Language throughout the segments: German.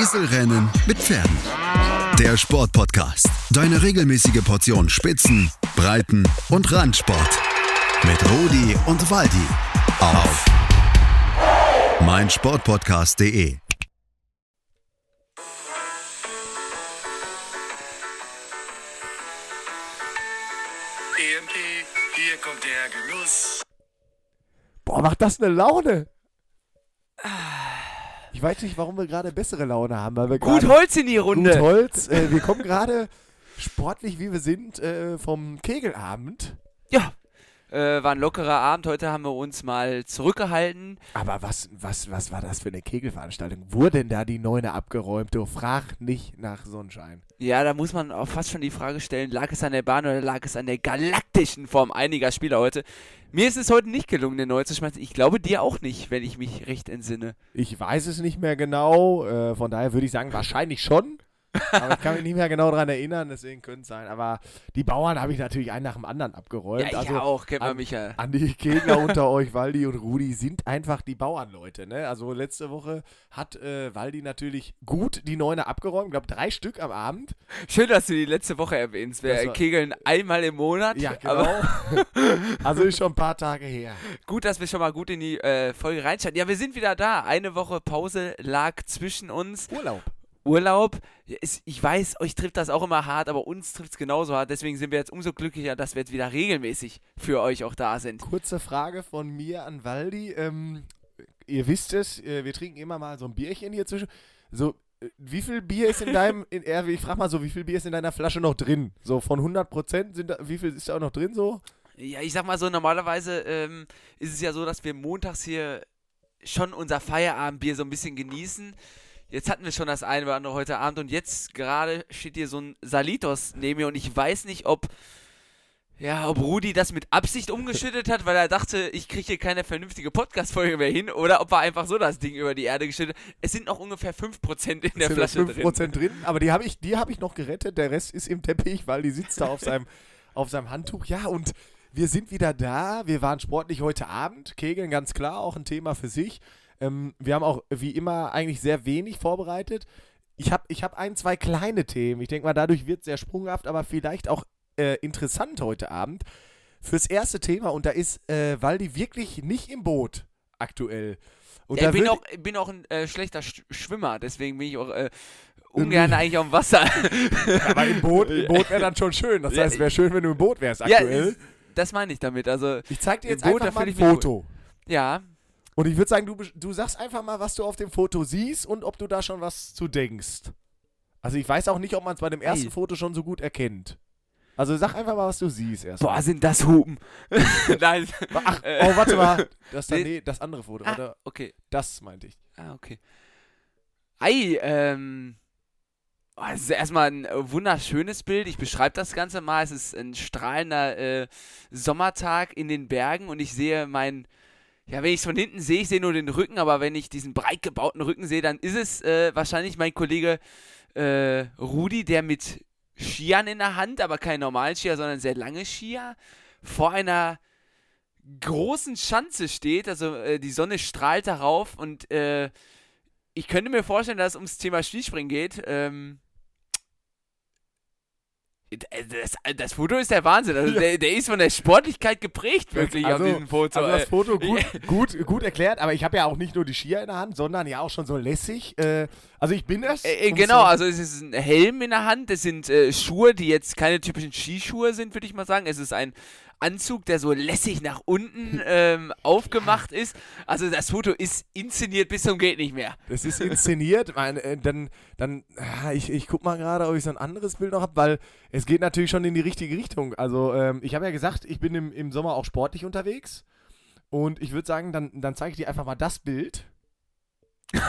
Eselrennen mit Pferden. Der Sportpodcast. Deine regelmäßige Portion Spitzen, Breiten und Randsport. Mit Rudi und Waldi. Auf meinsportpodcast.de. EMP, hier kommt der Genuss. Boah, macht das eine Laune. Ich weiß nicht, warum wir gerade bessere Laune haben, weil wir Gut Holz in die Runde. Gut Holz. Äh, wir kommen gerade sportlich, wie wir sind, äh, vom Kegelabend. Ja. Äh, war ein lockerer Abend. Heute haben wir uns mal zurückgehalten. Aber was, was, was war das für eine Kegelveranstaltung? Wurde denn da die Neune abgeräumt? Du frag nicht nach Sonnenschein. Ja, da muss man auch fast schon die Frage stellen, lag es an der Bahn oder lag es an der galaktischen Form einiger Spieler heute? Mir ist es heute nicht gelungen, den neu zu schmeißen. Ich glaube dir auch nicht, wenn ich mich recht entsinne. Ich weiß es nicht mehr genau. Äh, von daher würde ich sagen, wahrscheinlich schon. Aber ich kann mich nicht mehr genau daran erinnern, deswegen könnte es sein. Aber die Bauern habe ich natürlich einen nach dem anderen abgeräumt. Ja, also, ich auch, kennt man an- mich ja. An die Gegner unter euch, Waldi und Rudi, sind einfach die Bauernleute. Ne? Also letzte Woche hat äh, Waldi natürlich gut die Neune abgeräumt. Ich glaube, drei Stück am Abend. Schön, dass du die letzte Woche erwähnst. Wir war- kegeln einmal im Monat. Ja, genau. Aber also ist schon ein paar Tage her. gut, dass wir schon mal gut in die äh, Folge reinschauen. Ja, wir sind wieder da. Eine Woche Pause lag zwischen uns. Urlaub. Urlaub, ist, ich weiß, euch trifft das auch immer hart, aber uns trifft es genauso hart. Deswegen sind wir jetzt umso glücklicher, dass wir jetzt wieder regelmäßig für euch auch da sind. Kurze Frage von mir an Waldi. Ähm, ihr wisst es, äh, wir trinken immer mal so ein Bierchen hier zwischen. So, äh, wie viel Bier ist in deinem, in, ich frag mal so, wie viel Bier ist in deiner Flasche noch drin? So von 100 Prozent, sind da, wie viel ist da auch noch drin so? Ja, ich sag mal so, normalerweise ähm, ist es ja so, dass wir montags hier schon unser Feierabendbier so ein bisschen genießen. Jetzt hatten wir schon das eine oder andere heute Abend und jetzt gerade steht hier so ein Salitos neben mir und ich weiß nicht, ob ja, ob Rudi das mit Absicht umgeschüttet hat, weil er dachte, ich kriege hier keine vernünftige Podcast-Folge mehr hin, oder ob er einfach so das Ding über die Erde geschüttet hat. Es sind noch ungefähr 5% in der sind Flasche noch drin. 5% drin. Aber die habe ich, die hab ich noch gerettet. Der Rest ist im Teppich, weil die sitzt da auf seinem, auf seinem Handtuch. Ja, und wir sind wieder da. Wir waren sportlich heute Abend. Kegeln, ganz klar, auch ein Thema für sich. Ähm, wir haben auch wie immer eigentlich sehr wenig vorbereitet. Ich habe ich hab ein, zwei kleine Themen. Ich denke mal, dadurch wird es sehr sprunghaft, aber vielleicht auch äh, interessant heute Abend. Fürs erste Thema, und da ist äh, Waldi wirklich nicht im Boot aktuell. Und Ja, ich bin auch, bin auch ein äh, schlechter Sch Schwimmer, deswegen bin ich auch äh, ungern eigentlich auf dem Wasser. Aber im Boot, im Boot wäre dann schon schön. Das Ja, heißt, es wäre schön, wenn du im Boot wärst ja, aktuell. ist- das meine ich damit. Also, ich zeig dir jetzt Boot, einfach mal ein Foto. ja, Und ich würde sagen, du, du sagst einfach mal, was du auf dem Foto siehst und ob du da schon was zu denkst. Also ich weiß auch nicht, ob man es bei dem ersten Ey. Foto schon so gut erkennt. Also sag einfach mal, was du siehst erst. boah, sind das Hupen. Nein. Ach, Äh, oh, warte mal. Das, da, Nee. das andere Foto. Ah, Warte, okay. das meinte ich. Ah, okay. Ei, ähm. Oh, es ist erstmal ein äh, wunderschönes Bild. Ich beschreibe das Ganze mal. Es ist ein strahlender äh, Sommertag in den Bergen und ich sehe mein. Ja, wenn ich es von hinten sehe, ich sehe nur den Rücken, aber wenn ich diesen breit gebauten Rücken sehe, dann ist es äh, wahrscheinlich mein Kollege äh, Rudi, der mit Skiern in der Hand, aber kein normalen Skier, sondern sehr lange Skier, vor einer großen Schanze steht. Also äh, die Sonne strahlt darauf und äh, ich könnte mir vorstellen, dass es ums Thema Skispringen geht. Ähm, das, das Foto ist der Wahnsinn. Also der, der ist von der Sportlichkeit geprägt, wirklich Also- auf diesem Foto. Also das Äh, Foto gut, gut, gut erklärt, aber ich habe ja auch nicht nur die Skier in der Hand, sondern ja auch schon so lässig. Äh, also ich bin es. Äh, äh, genau, so- also es ist ein Helm in der Hand, es sind äh, Schuhe, die jetzt keine typischen Skischuhe sind, würde ich mal sagen. Es ist ein Anzug, der so lässig nach unten ähm, aufgemacht ist. Also das Foto ist inszeniert bis zum geht nicht mehr. Das ist inszeniert. Mein, äh, dann, dann, ah, ich, ich guck mal gerade, ob ich so ein anderes Bild noch habe, weil es geht natürlich schon in die richtige Richtung. Also, ähm, ich habe ja gesagt, ich bin im, im Sommer auch sportlich unterwegs. Und ich würde sagen, dann, dann zeige ich dir einfach mal das Bild.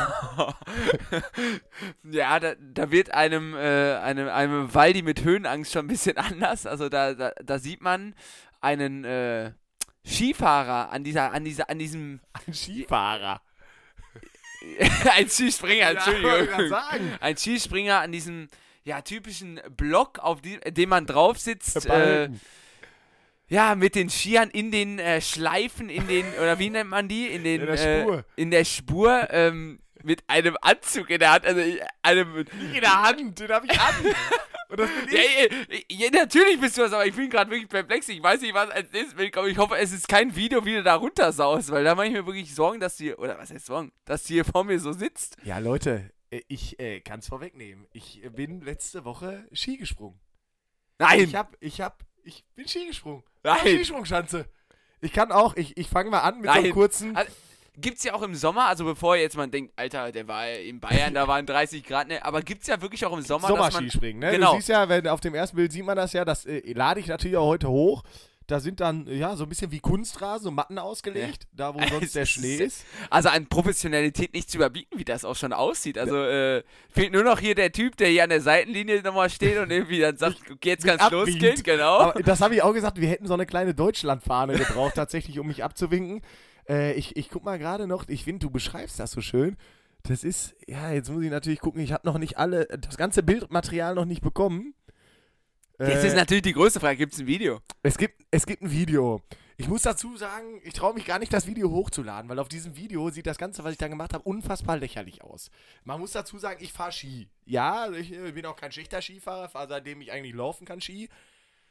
ja, da, da wird einem, äh, einem, einem Waldi mit Höhenangst schon ein bisschen anders. Also da, da, da sieht man einen äh, Skifahrer an dieser, an dieser, an diesem Ein Skifahrer. ein Skispringer, Entschuldigung. sagen. ein Skispringer an diesem ja, typischen Block, auf die, dem man drauf sitzt. Äh, ja, mit den Skiern in den äh, Schleifen, in den, oder wie nennt man die? In den In der Äh, Spur. in der Spur. Ähm, mit einem Anzug in der Hand, also äh, einem. In der Hand, den habe ich an. Und das bin Ja, ich. ja, ja, natürlich bist du das, aber ich bin gerade wirklich perplex. Ich weiß nicht, was als nächstes will. Aber ich hoffe, es ist kein Video, wie du da runtersaust, weil da mache ich mir wirklich Sorgen, dass die, oder was heißt Sorgen, dass die hier vor mir so sitzt. Ja, Leute, äh, ich äh, kann es vorwegnehmen. Ich äh, bin letzte Woche Ski gesprungen. Nein! Ich hab, ich hab, ich bin Ski gesprungen. Nein. Skisprungschanze. Ich kann auch, ich, ich fange mal an mit so einem Nein. kurzen. Also, Gibt's ja auch im Sommer, also bevor jetzt man denkt, Alter, der war in Bayern, da waren 30 Grad, ne, aber gibt's ja wirklich auch im Sommer, Sommerskispringen, ne? Genau. Du siehst ja, wenn auf dem ersten Bild sieht man das ja, das äh, lade ich natürlich auch heute hoch. Da sind dann, ja, so ein bisschen wie Kunstrasen, so Matten ausgelegt, da wo sonst der Es Schnee ist-. Also an Professionalität nicht zu überbieten, wie das auch schon aussieht. Also äh, fehlt nur noch hier der Typ, der hier an der Seitenlinie nochmal steht und irgendwie dann sagt, okay, jetzt kann's abwinkt. losgehen, genau. Aber das habe ich auch gesagt, wir hätten so eine kleine Deutschlandfahne gebraucht, tatsächlich, um mich abzuwinken. Äh, ich, ich guck mal gerade noch, ich finde, du beschreibst das so schön. Das ist, ja, jetzt muss ich natürlich gucken, ich habe noch nicht alle, das ganze Bildmaterial noch nicht bekommen. Jetzt Äh, ist natürlich die größte Frage, gibt's ein Video? Es gibt, es gibt ein Video. Ich muss dazu sagen, ich traue mich gar nicht, das Video hochzuladen, weil auf diesem Video sieht das Ganze, was ich da gemacht habe, unfassbar lächerlich aus. Man muss dazu sagen, ich fahre Ski. Ja, ich äh, bin auch kein schlechter Skifahrer, fahre seitdem ich eigentlich laufen kann Ski.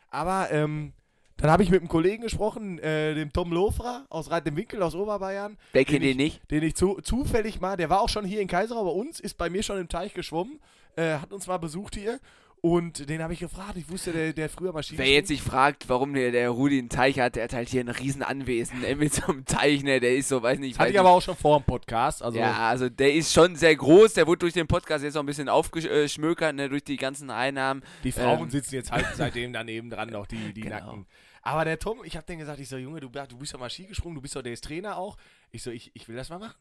Aber ähm, dann habe ich mit einem Kollegen gesprochen, äh, dem Tom Lofra aus Reit im Winkel aus Oberbayern, Wer Den kennt den ich- nicht? den ich zu, zufällig mal, der war auch schon hier in Kaiserau bei uns, ist bei mir schon im Teich geschwommen, äh, hat uns mal besucht hier. Und den habe ich gefragt, ich wusste, der, der früher mal Ski Wer jetzt sich fragt, warum der, der Rudi einen Teich hat, der hat halt hier ein riesen Anwesen ey, mit so einem Teich, ne, der ist so, weiß nicht, Hatte ich aber auch schon vor dem Podcast. Also ja, also der ist schon sehr groß, der wurde durch den Podcast jetzt noch ein bisschen aufgeschmökert, ne, durch die ganzen Einnahmen. Die Frauen Ähm. sitzen jetzt halt seitdem daneben dran noch, die, die Genau. Nacken. Aber der Tom, ich habe den gesagt, ich so, Junge, du, du bist doch mal Ski gesprungen, du bist doch der ist Trainer auch. Ich so, ich, ich will das mal machen.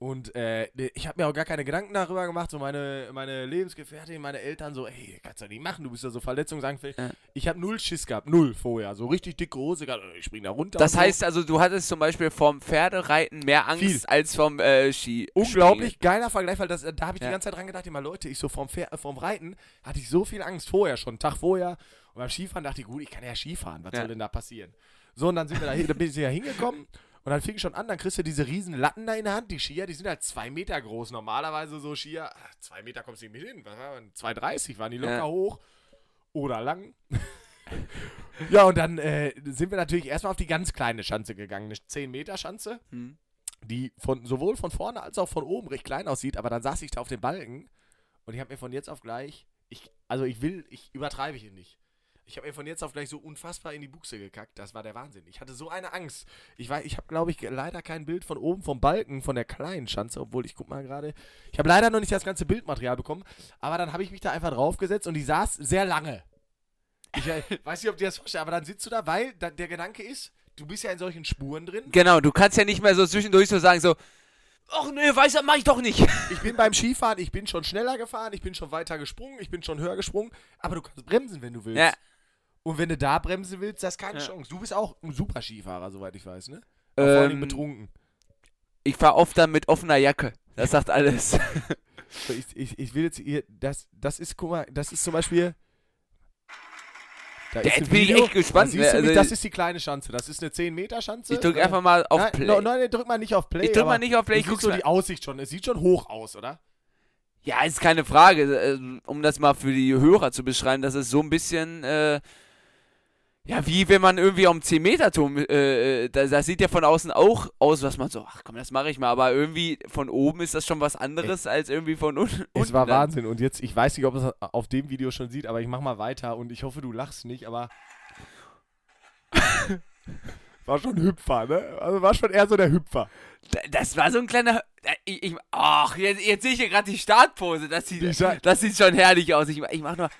Und äh, ich habe mir auch gar keine Gedanken darüber gemacht, so meine, meine Lebensgefährtin, meine Eltern so, ey, kannst du nicht machen, du bist ja so verletzungsanfällig. Ja. Ich habe null Schiss gehabt, null vorher, so richtig dicke Hose, gehabt, ich spring da runter. Das und so. heißt also, du hattest zum Beispiel vom Pferdereiten mehr Angst Viel. als vom äh, Ski. Unglaublich geiler Vergleich, weil das, da habe ich Ja. die ganze Zeit dran gedacht, immer Leute, ich so vom, Pfer- äh, vom Reiten hatte ich so viel Angst vorher schon, Tag vorher. Und beim Skifahren dachte ich, gut, ich kann ja Skifahren, was Ja. soll denn da passieren? So, und dann sind wir da, hin, da bin ich ja hingekommen und dann fing ich schon an, dann kriegst du diese riesen Latten da in der Hand. Die Skier, die sind halt zwei Meter groß. Normalerweise so Skier, ach, zwei Meter kommst du nicht mit hin. Was war denn? 2,30 waren die locker Ja. hoch oder lang. ja, und dann äh, sind wir natürlich erstmal auf die ganz kleine Schanze gegangen, eine 10 Meter Schanze Hm. die von sowohl von vorne als auch von oben recht klein aussieht, aber dann saß ich da auf dem Balken und ich habe mir von jetzt auf gleich, ich, also ich will, ich übertreibe hier nicht. Ich habe mir von jetzt auf gleich so unfassbar in die Buchse gekackt. Das war der Wahnsinn. Ich hatte so eine Angst. Ich weiß, ich habe glaube ich leider kein Bild von oben vom Balken von der kleinen Schanze, obwohl ich guck mal gerade. Ich habe leider noch nicht das ganze Bildmaterial bekommen, aber dann habe ich mich da einfach draufgesetzt und die saß sehr lange. Ich äh, weiß nicht, ob dir das vorstellst, aber dann sitzt du da, weil da, der Gedanke ist, du bist ja in solchen Spuren drin. Genau, du kannst ja nicht mehr so zwischendurch so sagen, so, ach nee, weiß er, mach ich doch nicht. Ich bin beim Skifahren, ich bin schon schneller gefahren, ich bin schon weiter gesprungen, ich bin schon höher gesprungen, aber du kannst bremsen, wenn du willst. Ja. Und wenn du da bremsen willst, das ist keine Ja. Chance. Du bist auch ein super Skifahrer, soweit ich weiß, ne? Aber vor allem Ähm, betrunken. Ich fahr oft dann mit offener Jacke. Das sagt alles. Ich, ich, ich will jetzt hier, das, das ist, guck mal, das ist zum Beispiel. Da jetzt bin ich echt gespannt, Da ne? mich, Also- das ist die kleine Schanze. Das ist eine 10-Meter-Schanze. Ich drück Äh, einfach mal auf nein, Play. no- Nein, drück mal nicht auf Play. ich drück mal nicht auf Play, Du ich guck's so die Aussicht schon. Es sieht schon hoch aus, oder? Ja, ist keine Frage. äh, Um das mal für die Hörer zu beschreiben, das ist so ein bisschen, äh, ja, wie wenn man irgendwie am 10-Meter-Turm, äh, äh, das, das sieht ja von außen auch aus, was man so, ach komm, das mache ich mal, aber irgendwie von oben ist das schon was anderes als irgendwie von unten. Es war. Wahnsinn. Und jetzt, ich weiß nicht, ob man es auf dem Video schon sieht, aber ich mach mal weiter und ich hoffe, du lachst nicht, aber. war schon Hüpfer, ne? Also war schon eher so der Hüpfer. Da- Das war so ein kleiner, äh, ich, ich, ach, jetzt, jetzt sehe ich hier gerade die Startpose, das sieht, das sieht schon herrlich aus. Ich, ich mach nur,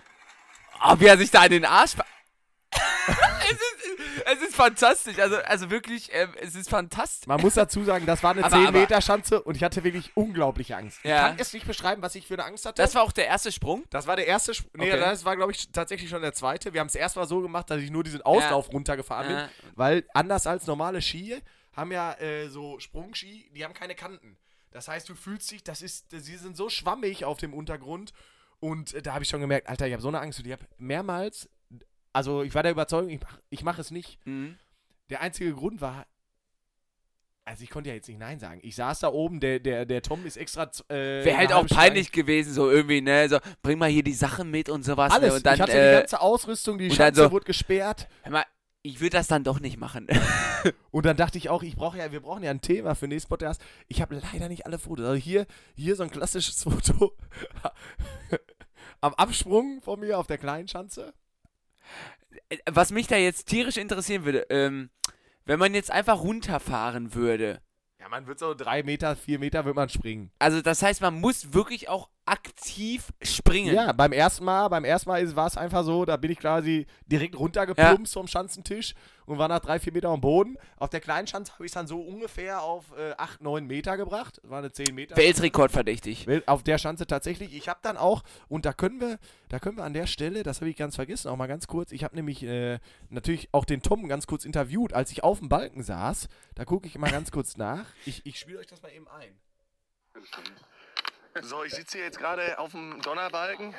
oh, wie er sich da in den Arsch... es, ist, es ist fantastisch, also, also wirklich, ähm, es ist fantastisch. Man muss dazu sagen, das war eine Aber- 10-Meter-Schanze und ich hatte wirklich unglaubliche Angst. Ja. Ich kann es nicht beschreiben, was ich für eine Angst hatte. Das war auch der erste Sprung. Das war der erste Sp Nee, Okay. das war, glaube ich, tatsächlich schon der zweite. Wir haben es erstmal so gemacht, dass ich nur diesen Auslauf runtergefahren Ja. bin. Weil anders als normale Ski haben ja äh, so Sprungski, die haben keine Kanten. Das heißt, du fühlst dich, das ist, sie sind so schwammig auf dem Untergrund. Und äh, da habe ich schon gemerkt, Alter, ich habe so eine Angst. Und ich habe mehrmals, also ich war der Überzeugung, ich mache ich mach es nicht. Mhm. Der einzige Grund war, also ich konnte ja jetzt nicht Nein sagen. Ich saß da oben, der, der, der Tom ist extra. Äh, Wäre halt auch peinlich gewesen, so irgendwie, ne? So, bring mal hier die Sachen mit und sowas. Alles. Ne? Und dann, ich hatte äh, die ganze Ausrüstung, die Schanze so- wurde gesperrt. hör mal, ich würde das dann doch nicht machen. Und dann dachte ich auch, ich brauche ja, wir brauchen ja ein Thema für den nächsten Podcast. Ich habe leider nicht alle Fotos. Also hier, hier so ein klassisches Foto am Absprung von mir auf der kleinen Schanze. Was mich da jetzt tierisch interessieren würde, ähm, wenn man jetzt einfach runterfahren würde. Ja, man wird so drei Meter, vier Meter wird man springen. Also das heißt, man muss wirklich auch aktiv springen. Ja, beim ersten Mal, beim ersten Mal ist- war es einfach so, da bin ich quasi direkt runtergeplumpst vom Schanzentisch und war nach drei, vier Meter am Boden. Auf der kleinen Schanze habe ich es dann so ungefähr auf äh, acht, neun Meter gebracht. Das war eine 10 Meter. Weltrekord verdächtig. Auf der Schanze tatsächlich. Ich habe dann auch, und da können wir, da können wir an der Stelle, das habe ich ganz vergessen, auch mal ganz kurz, ich habe nämlich äh, natürlich auch den Tom ganz kurz interviewt, als ich auf dem Balken saß. Da gucke ich mal ganz kurz nach. Ich, ich spiele euch das mal eben ein. So, ich sitze hier jetzt gerade auf dem Donnerbalken,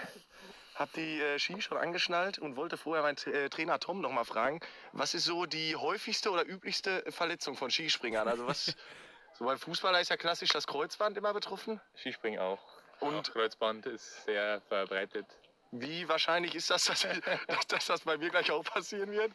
habe die äh, Ski schon angeschnallt und wollte vorher meinen äh, Trainer Tom noch mal fragen, was ist so die häufigste oder üblichste Verletzung von Skispringern? Also was, so beim Fußballer ist ja klassisch das Kreuzband immer betroffen. Skispringen auch. Und- Und Kreuzband ist sehr verbreitet. Wie wahrscheinlich ist das, dass, dass, dass das bei mir gleich auch passieren wird?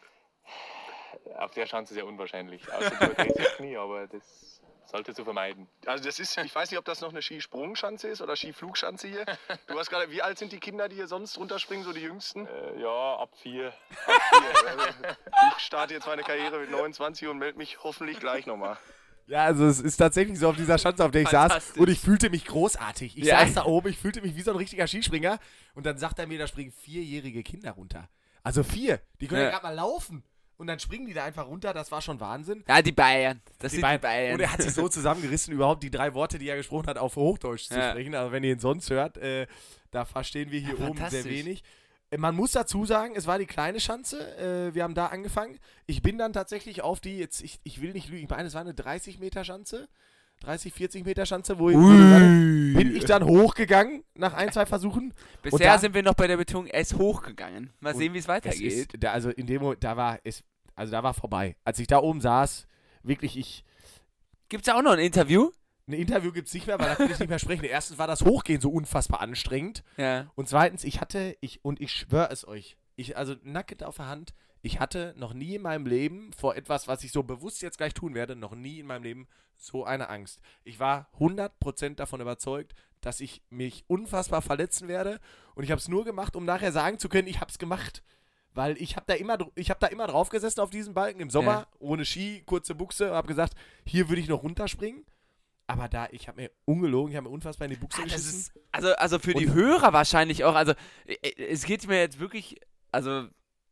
Auf der Schanze sehr unwahrscheinlich. Außer du überdrehst das Knie, aber das sollte zu vermeiden. Also das ist, ich weiß nicht, ob das noch eine Skisprungschanze ist oder Skiflugschanze hier. Du hast gerade, wie alt sind die Kinder, die hier sonst runterspringen, so die jüngsten? Äh, ja, ab vier. Ich starte jetzt meine Karriere mit 29 und melde mich hoffentlich gleich nochmal. Ja, also es ist tatsächlich so auf dieser Schanze, auf der ich saß. Und ich fühlte mich großartig. Ich Ja. saß da oben, ich fühlte mich wie so ein richtiger Skispringer. Und dann sagt er mir, da springen vierjährige Kinder runter. Also vier. Die können ja, Ja. gerade mal laufen. Und dann springen die da einfach runter. Das war schon Wahnsinn. Ja, die Bayern. Das Die sind beiden- die Bayern. Und er hat sich so zusammengerissen, überhaupt die drei Worte, die er gesprochen hat, auf Hochdeutsch zu Ja. sprechen. Also wenn ihr ihn sonst hört, äh, da verstehen wir hier Ja, oben sehr wenig. Äh, Man muss dazu sagen, es war die kleine Schanze. Äh, wir haben da angefangen. Ich bin dann tatsächlich auf die, jetzt, ich, ich will nicht lügen, ich meine, es war eine 30 Meter Schanze. 30, 40 Meter Schanze, wo ich, bin ich dann hochgegangen nach ein, zwei Versuchen. Bisher da- sind wir noch bei der Betonung, ist hochgegangen. Mal sehen, wie es Es weitergeht. ist, da, also in dem Moment, da war es, also da war vorbei. Als ich da oben saß, wirklich, ich, Gibt's da auch noch ein Interview? ein Interview gibt es nicht mehr, weil da kann ich nicht mehr sprechen. Erstens war das Hochgehen so unfassbar anstrengend. Ja. Und zweitens, ich hatte, ich, und ich schwöre es euch, ich, also nackend auf der Hand, ich hatte noch nie in meinem Leben vor etwas, was ich so bewusst jetzt gleich tun werde, noch nie in meinem Leben so eine Angst. Ich war 100% davon überzeugt, dass ich mich unfassbar verletzen werde. Und ich habe es nur gemacht, um nachher sagen zu können, ich habe es gemacht. Weil ich habe da immer, ich habe da immer drauf gesessen auf diesem Balken im Sommer, Ja. ohne Ski, kurze Buchse, habe gesagt, hier würde ich noch runterspringen. Aber da, ich habe mir ungelogen, ich habe mir unfassbar in die Buchse Ah, geschissen. ist, also, also für die Und- Hörer wahrscheinlich auch. Also, äh, es geht mir jetzt wirklich. Also,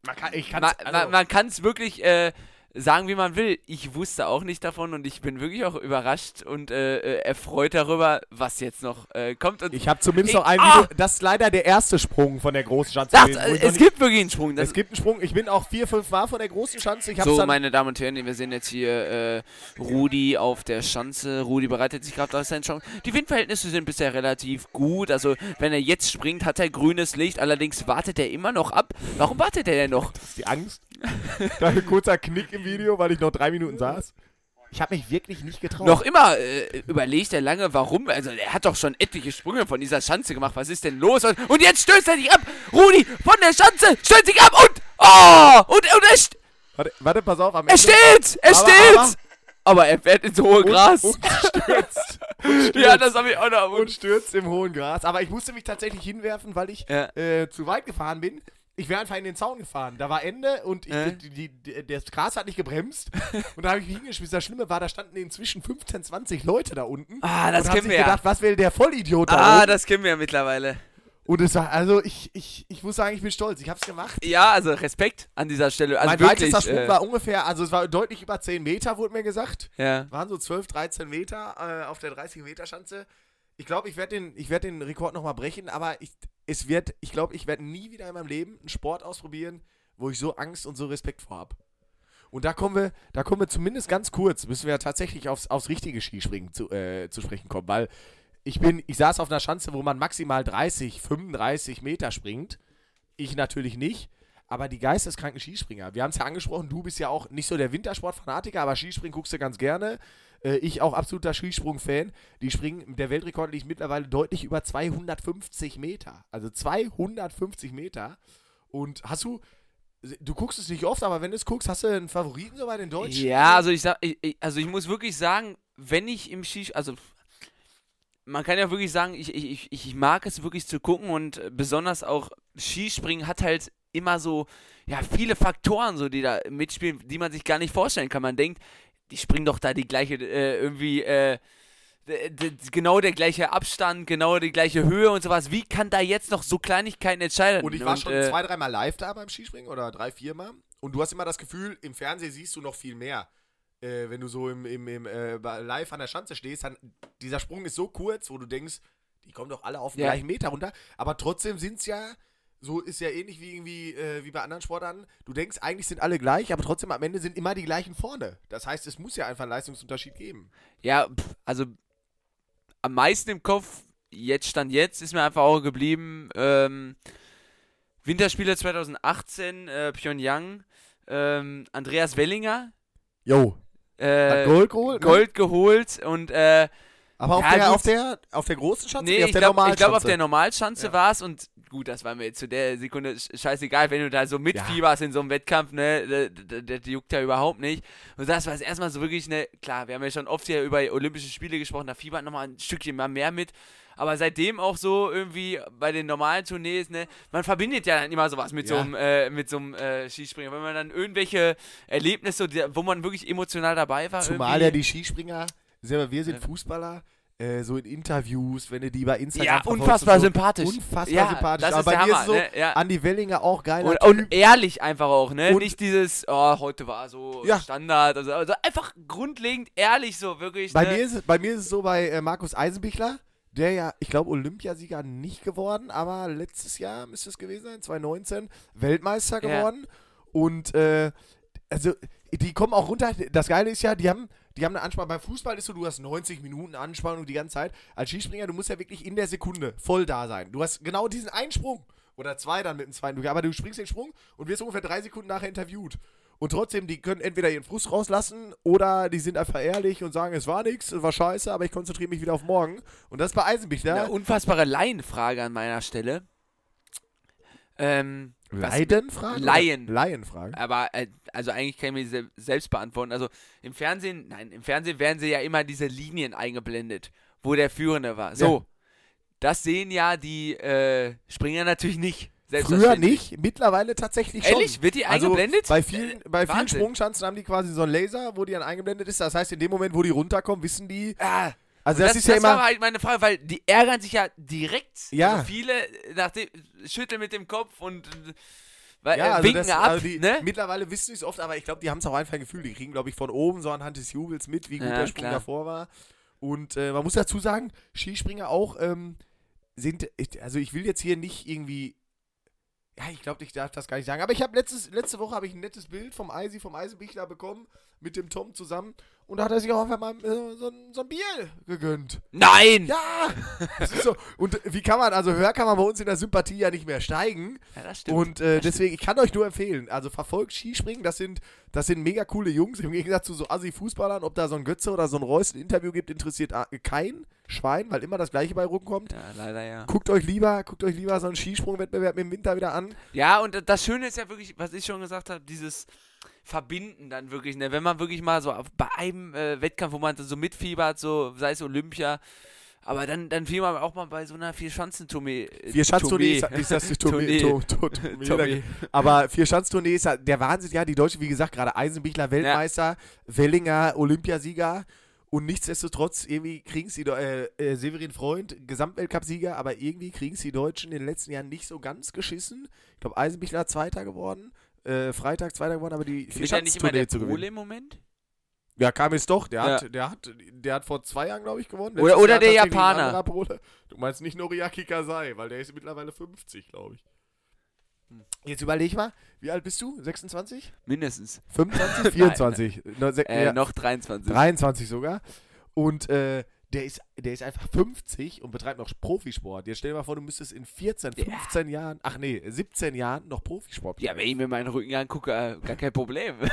man kann, ich man, kann's, man, also, man kann es wirklich äh, sagen, wie man will. Ich wusste auch nicht davon und ich bin wirklich auch überrascht und äh, äh, erfreut darüber, was jetzt noch äh, kommt. Und Ich habe zumindest Ich- noch ein Ah! Video. Das ist leider der erste Sprung von der großen Schanze. Sagt, gewesen, äh, es gibt wirklich einen Sprung. Das, es gibt einen Sprung. Ich bin auch vier, fünf Mal von der großen Schanze. Ich so, meine Damen und Herren, wir sehen jetzt hier äh, Rudi auf der Schanze. Rudi bereitet sich gerade auf seinen Chance. Die Windverhältnisse sind bisher relativ gut. Also, wenn er jetzt springt, hat er grünes Licht. Allerdings wartet er immer noch ab. Warum wartet er denn noch? das ist die Angst. da ein kurzer Knick im Video, weil ich noch drei Minuten saß. Ich habe mich wirklich nicht getraut. Noch immer äh, überlegt er lange, warum. Also, er hat doch schon etliche Sprünge von dieser Schanze gemacht. Was ist denn los? Und, und jetzt stößt er sich ab. Rudi von der Schanze stößt sich ab und. Oh! Und, und er, st Warte, warte, pass auf. Am er steht! Er Aber- steht! aber- Aber, er fährt ins hohe Gras. Und, und stürzt. Und ja, das habe ich auch noch. und stürzt im hohen Gras. Aber ich musste mich tatsächlich hinwerfen, weil ich Ja. äh, zu weit gefahren bin. Ich wäre einfach in den Zaun gefahren. Da war Ende und ich, Äh? die, die, das Gras hat nicht gebremst. und da habe ich mich hingeschmissen. Das Schlimme war, da standen inzwischen 15, 20 Leute da unten. Ah, das kennen wir ja. gedacht, was will der Vollidiot da Ah, das kennen wir ja mittlerweile. Und es war, also ich, ich, ich muss sagen, ich bin stolz. Ich habe es gemacht. Ja, also Respekt an dieser Stelle. Also mein wirklich, weitester Sprung äh, war ungefähr, also es war deutlich über 10 Meter, wurde mir gesagt. ja. Waren so 12, 13 Meter äh, auf der 30 Meter Schanze. Ich glaube, ich werde den, werd den Rekord nochmal brechen, aber ich, es ich glaube, ich werde nie wieder in meinem Leben einen Sport ausprobieren, wo ich so Angst und so Respekt vor habe. Und da kommen wir, da kommen wir zumindest ganz kurz, müssen wir tatsächlich aufs, aufs richtige Skispringen zu, äh, zu sprechen kommen, weil ich bin, ich saß auf einer Schanze, wo man maximal 30, 35 Meter springt. Ich natürlich nicht. aber die geisteskranken Skispringer. Wir haben es ja angesprochen, du bist ja auch nicht so der Wintersportfanatiker, aber Skispringen guckst du ganz gerne. Äh, ich auch absoluter Skisprung-Fan. Die springen, der Weltrekord liegt mittlerweile deutlich über 250 Meter. Also 250 Meter. Und hast du, du guckst es nicht oft, aber wenn du es guckst, hast du einen Favoriten so bei den Deutschen? Ja, also ich sag, ich, also ich muss wirklich sagen, wenn ich im Ski, also man kann ja wirklich sagen, ich, ich, ich- mag es wirklich zu gucken und besonders auch Skispringen hat halt immer so, ja, viele Faktoren, so, die da mitspielen, die man sich gar nicht vorstellen kann. Man denkt, die springen doch da die gleiche, äh, irgendwie, äh, genau der gleiche Abstand, genau die gleiche Höhe und sowas. Wie kann da jetzt noch so Kleinigkeiten entscheiden? Und ich war schon äh, zwei, dreimal live da beim Skispringen oder drei, viermal. Und du hast immer das Gefühl, im Fernsehen siehst du noch viel mehr. Äh, wenn du so im, im, im äh, live an der Schanze stehst, dann dieser Sprung ist so kurz, wo du denkst, die kommen doch alle auf den Ja. gleichen Meter runter. Aber trotzdem sind es ja, so ist ja ähnlich wie irgendwie äh, wie bei anderen Sportarten. Du denkst, eigentlich sind alle gleich, aber trotzdem am Ende sind immer die gleichen vorne. Das heißt, es muss ja einfach einen Leistungsunterschied geben. Ja, also am meisten im Kopf, jetzt stand jetzt, ist mir einfach auch geblieben, ähm, Winterspiele 2018, äh, Pyongyang, ähm, Andreas Wellinger, Jo, äh, Gold geholt? ne? Gold geholt und äh, Aber auf, Ja, der, auf, der, auf der großen Schanze? nee, auf ich der glaube glaub, auf der Normalschanze Ja. war es und gut, das war mir zu der Sekunde sch- scheißegal, wenn du da so mitfieberst in so einem Wettkampf, ne, das, das, das juckt ja überhaupt nicht. Und das war erstmal so wirklich, ne, klar, wir haben ja schon oft hier über Olympische Spiele gesprochen, da fiebert nochmal ein Stückchen mal mehr mit. Aber seitdem auch so irgendwie bei den normalen Tournees, ne, man verbindet ja dann immer sowas mit so Ja. einem, äh, mit so einem äh, Skispringer. Wenn man dann irgendwelche Erlebnisse, wo man wirklich emotional dabei war, Zumal irgendwie, ja die Skispringer, selber wir sind Ja. Fußballer, äh, so in Interviews, wenn du die bei Instagram ja, unfassbar so, sympathisch. Unfassbar ja, sympathisch. Das Aber ist bei der mir Hammer, ist so, ne? ja. Andi Wellinger auch geiler Und, und ehrlich einfach auch, ne? Und- Nicht dieses, oh, heute war so Ja. Standard. Also, also einfach grundlegend ehrlich so, wirklich. bei, ne? mir ist, es- bei mir ist es so bei äh, Markus Eisenbichler, der ja, ich glaube, Olympiasieger nicht geworden, aber letztes Jahr müsste es gewesen sein, 2019, Weltmeister Ja. geworden. Und äh, also, die kommen auch runter. Das Geile ist ja, die haben, die haben eine Anspannung. Beim Fußball ist so, du hast 90 Minuten Anspannung die ganze Zeit. Als Skispringer, du musst ja wirklich in der Sekunde voll da sein. Du hast genau diesen einen Sprung. Oder zwei dann mit dem zweiten. Aber du springst den Sprung und wirst ungefähr drei Sekunden nachher interviewt. Und trotzdem, die können entweder ihren Frust rauslassen oder die sind einfach ehrlich und sagen, es war nichts, es war scheiße, aber ich konzentriere mich wieder auf morgen. Und das ist bei Eisenbichler. Eine unfassbare Laienfrage an meiner Stelle. Ähm, Laienfrage? Laien. Laienfrage. aber, äh, also eigentlich kann ich mir sel selbst beantworten. Also im Fernsehen, nein, im Fernsehen werden sie ja immer diese Linien eingeblendet, wo der Führende war. So. Ja. Das sehen ja die äh, Springer natürlich nicht. Früher nicht, mittlerweile tatsächlich schon. Ehrlich? Wird die Also eingeblendet? bei vielen, bei vielen. Sprungschanzen haben die quasi so einen Laser, wo die dann eingeblendet ist. Das heißt, in dem Moment, wo die runterkommen, wissen die. Ah, Also das, das, ist ja das immer. war halt meine Frage, weil die ärgern sich ja direkt. Ja. Also viele nach dem, schütteln mit dem Kopf und weil, Ja, äh, also winken das, ab. also die, ne? Mittlerweile wissen sie es oft, aber ich glaube, die haben es auch einfach ein Gefühl. Die kriegen, glaube ich, von oben so anhand des Jubels mit, wie gut Ja, der Sprung klar. davor war. Und äh, man muss dazu sagen, Skispringer auch ähm, sind, also ich will jetzt hier nicht irgendwie, ja, ich glaube, ich darf das gar nicht sagen, aber ich habe letzte Woche habe ich ein nettes Bild vom Eisi, vom Eisenbichler bekommen, mit dem Tom zusammen und da hat er sich auch einfach mal äh, so, ein- so ein Bier gegönnt. Nein! Ja! Das so. Und wie kann man, also höher kann man bei uns in der Sympathie ja nicht mehr steigen. Ja, das stimmt. Und äh, deswegen, ich kann euch nur empfehlen, also verfolgt Skispringen, das sind, das sind mega coole Jungs, im Gegensatz zu so Assi-Fußballern, ob da so ein Götze oder so ein Reus ein Interview gibt, interessiert ah, kein Schwein, weil immer das gleiche bei rumkommt. ja, leider ja. Guckt euch lieber, guckt euch lieber so einen Skisprungwettbewerb im Winter wieder an. Ja, und das Schöne ist ja wirklich, was ich schon gesagt habe, dieses Verbinden dann wirklich, ne? Wenn man wirklich mal so auf, bei einem äh, Wettkampf, wo man so mitfiebert, so sei es Olympia, aber dann, dann fiel man auch mal bei so einer Vier-Schanzentournee. äh, Vier Schanztournee ist, ist das die Tournee. Tournee. To, to, Tournee. Tournee. Aber vier Schanztournee ist ja der Wahnsinn, ja, die Deutsche, wie gesagt, gerade Eisenbichler Weltmeister, Wellinger Olympiasieger und nichtsdestotrotz irgendwie kriegen sie äh, äh, Severin Freund Gesamtweltcupsieger, aber irgendwie kriegen sie die Deutschen in den letzten Jahren nicht so ganz geschissen. Ich glaube, Eisenbichler Zweiter geworden, äh, Freitag Zweiter geworden, aber die vier der Schanztournee zu Pole gewinnen. im Moment? Ja, kam es doch, der, Ja. hat, der, hat, der hat vor zwei Jahren, glaube ich, gewonnen. Oder- Letztes oder Jahr der Japaner. Du meinst nicht Noriaki Kasai, weil der ist mittlerweile 50, glaube ich. Hm. Jetzt überleg mal, wie alt bist du? 26? Mindestens. 25? 24? No, se- Äh, ja, noch 23. 23 sogar. Und äh, der ist, der ist einfach 50 und betreibt noch Profisport. Jetzt stell dir mal vor, du müsstest in 14, 15 Jahren, ach nee, 17 Jahren noch Profisport Ja, wenn ich mir meinen Rücken angucke, äh, gar kein Problem.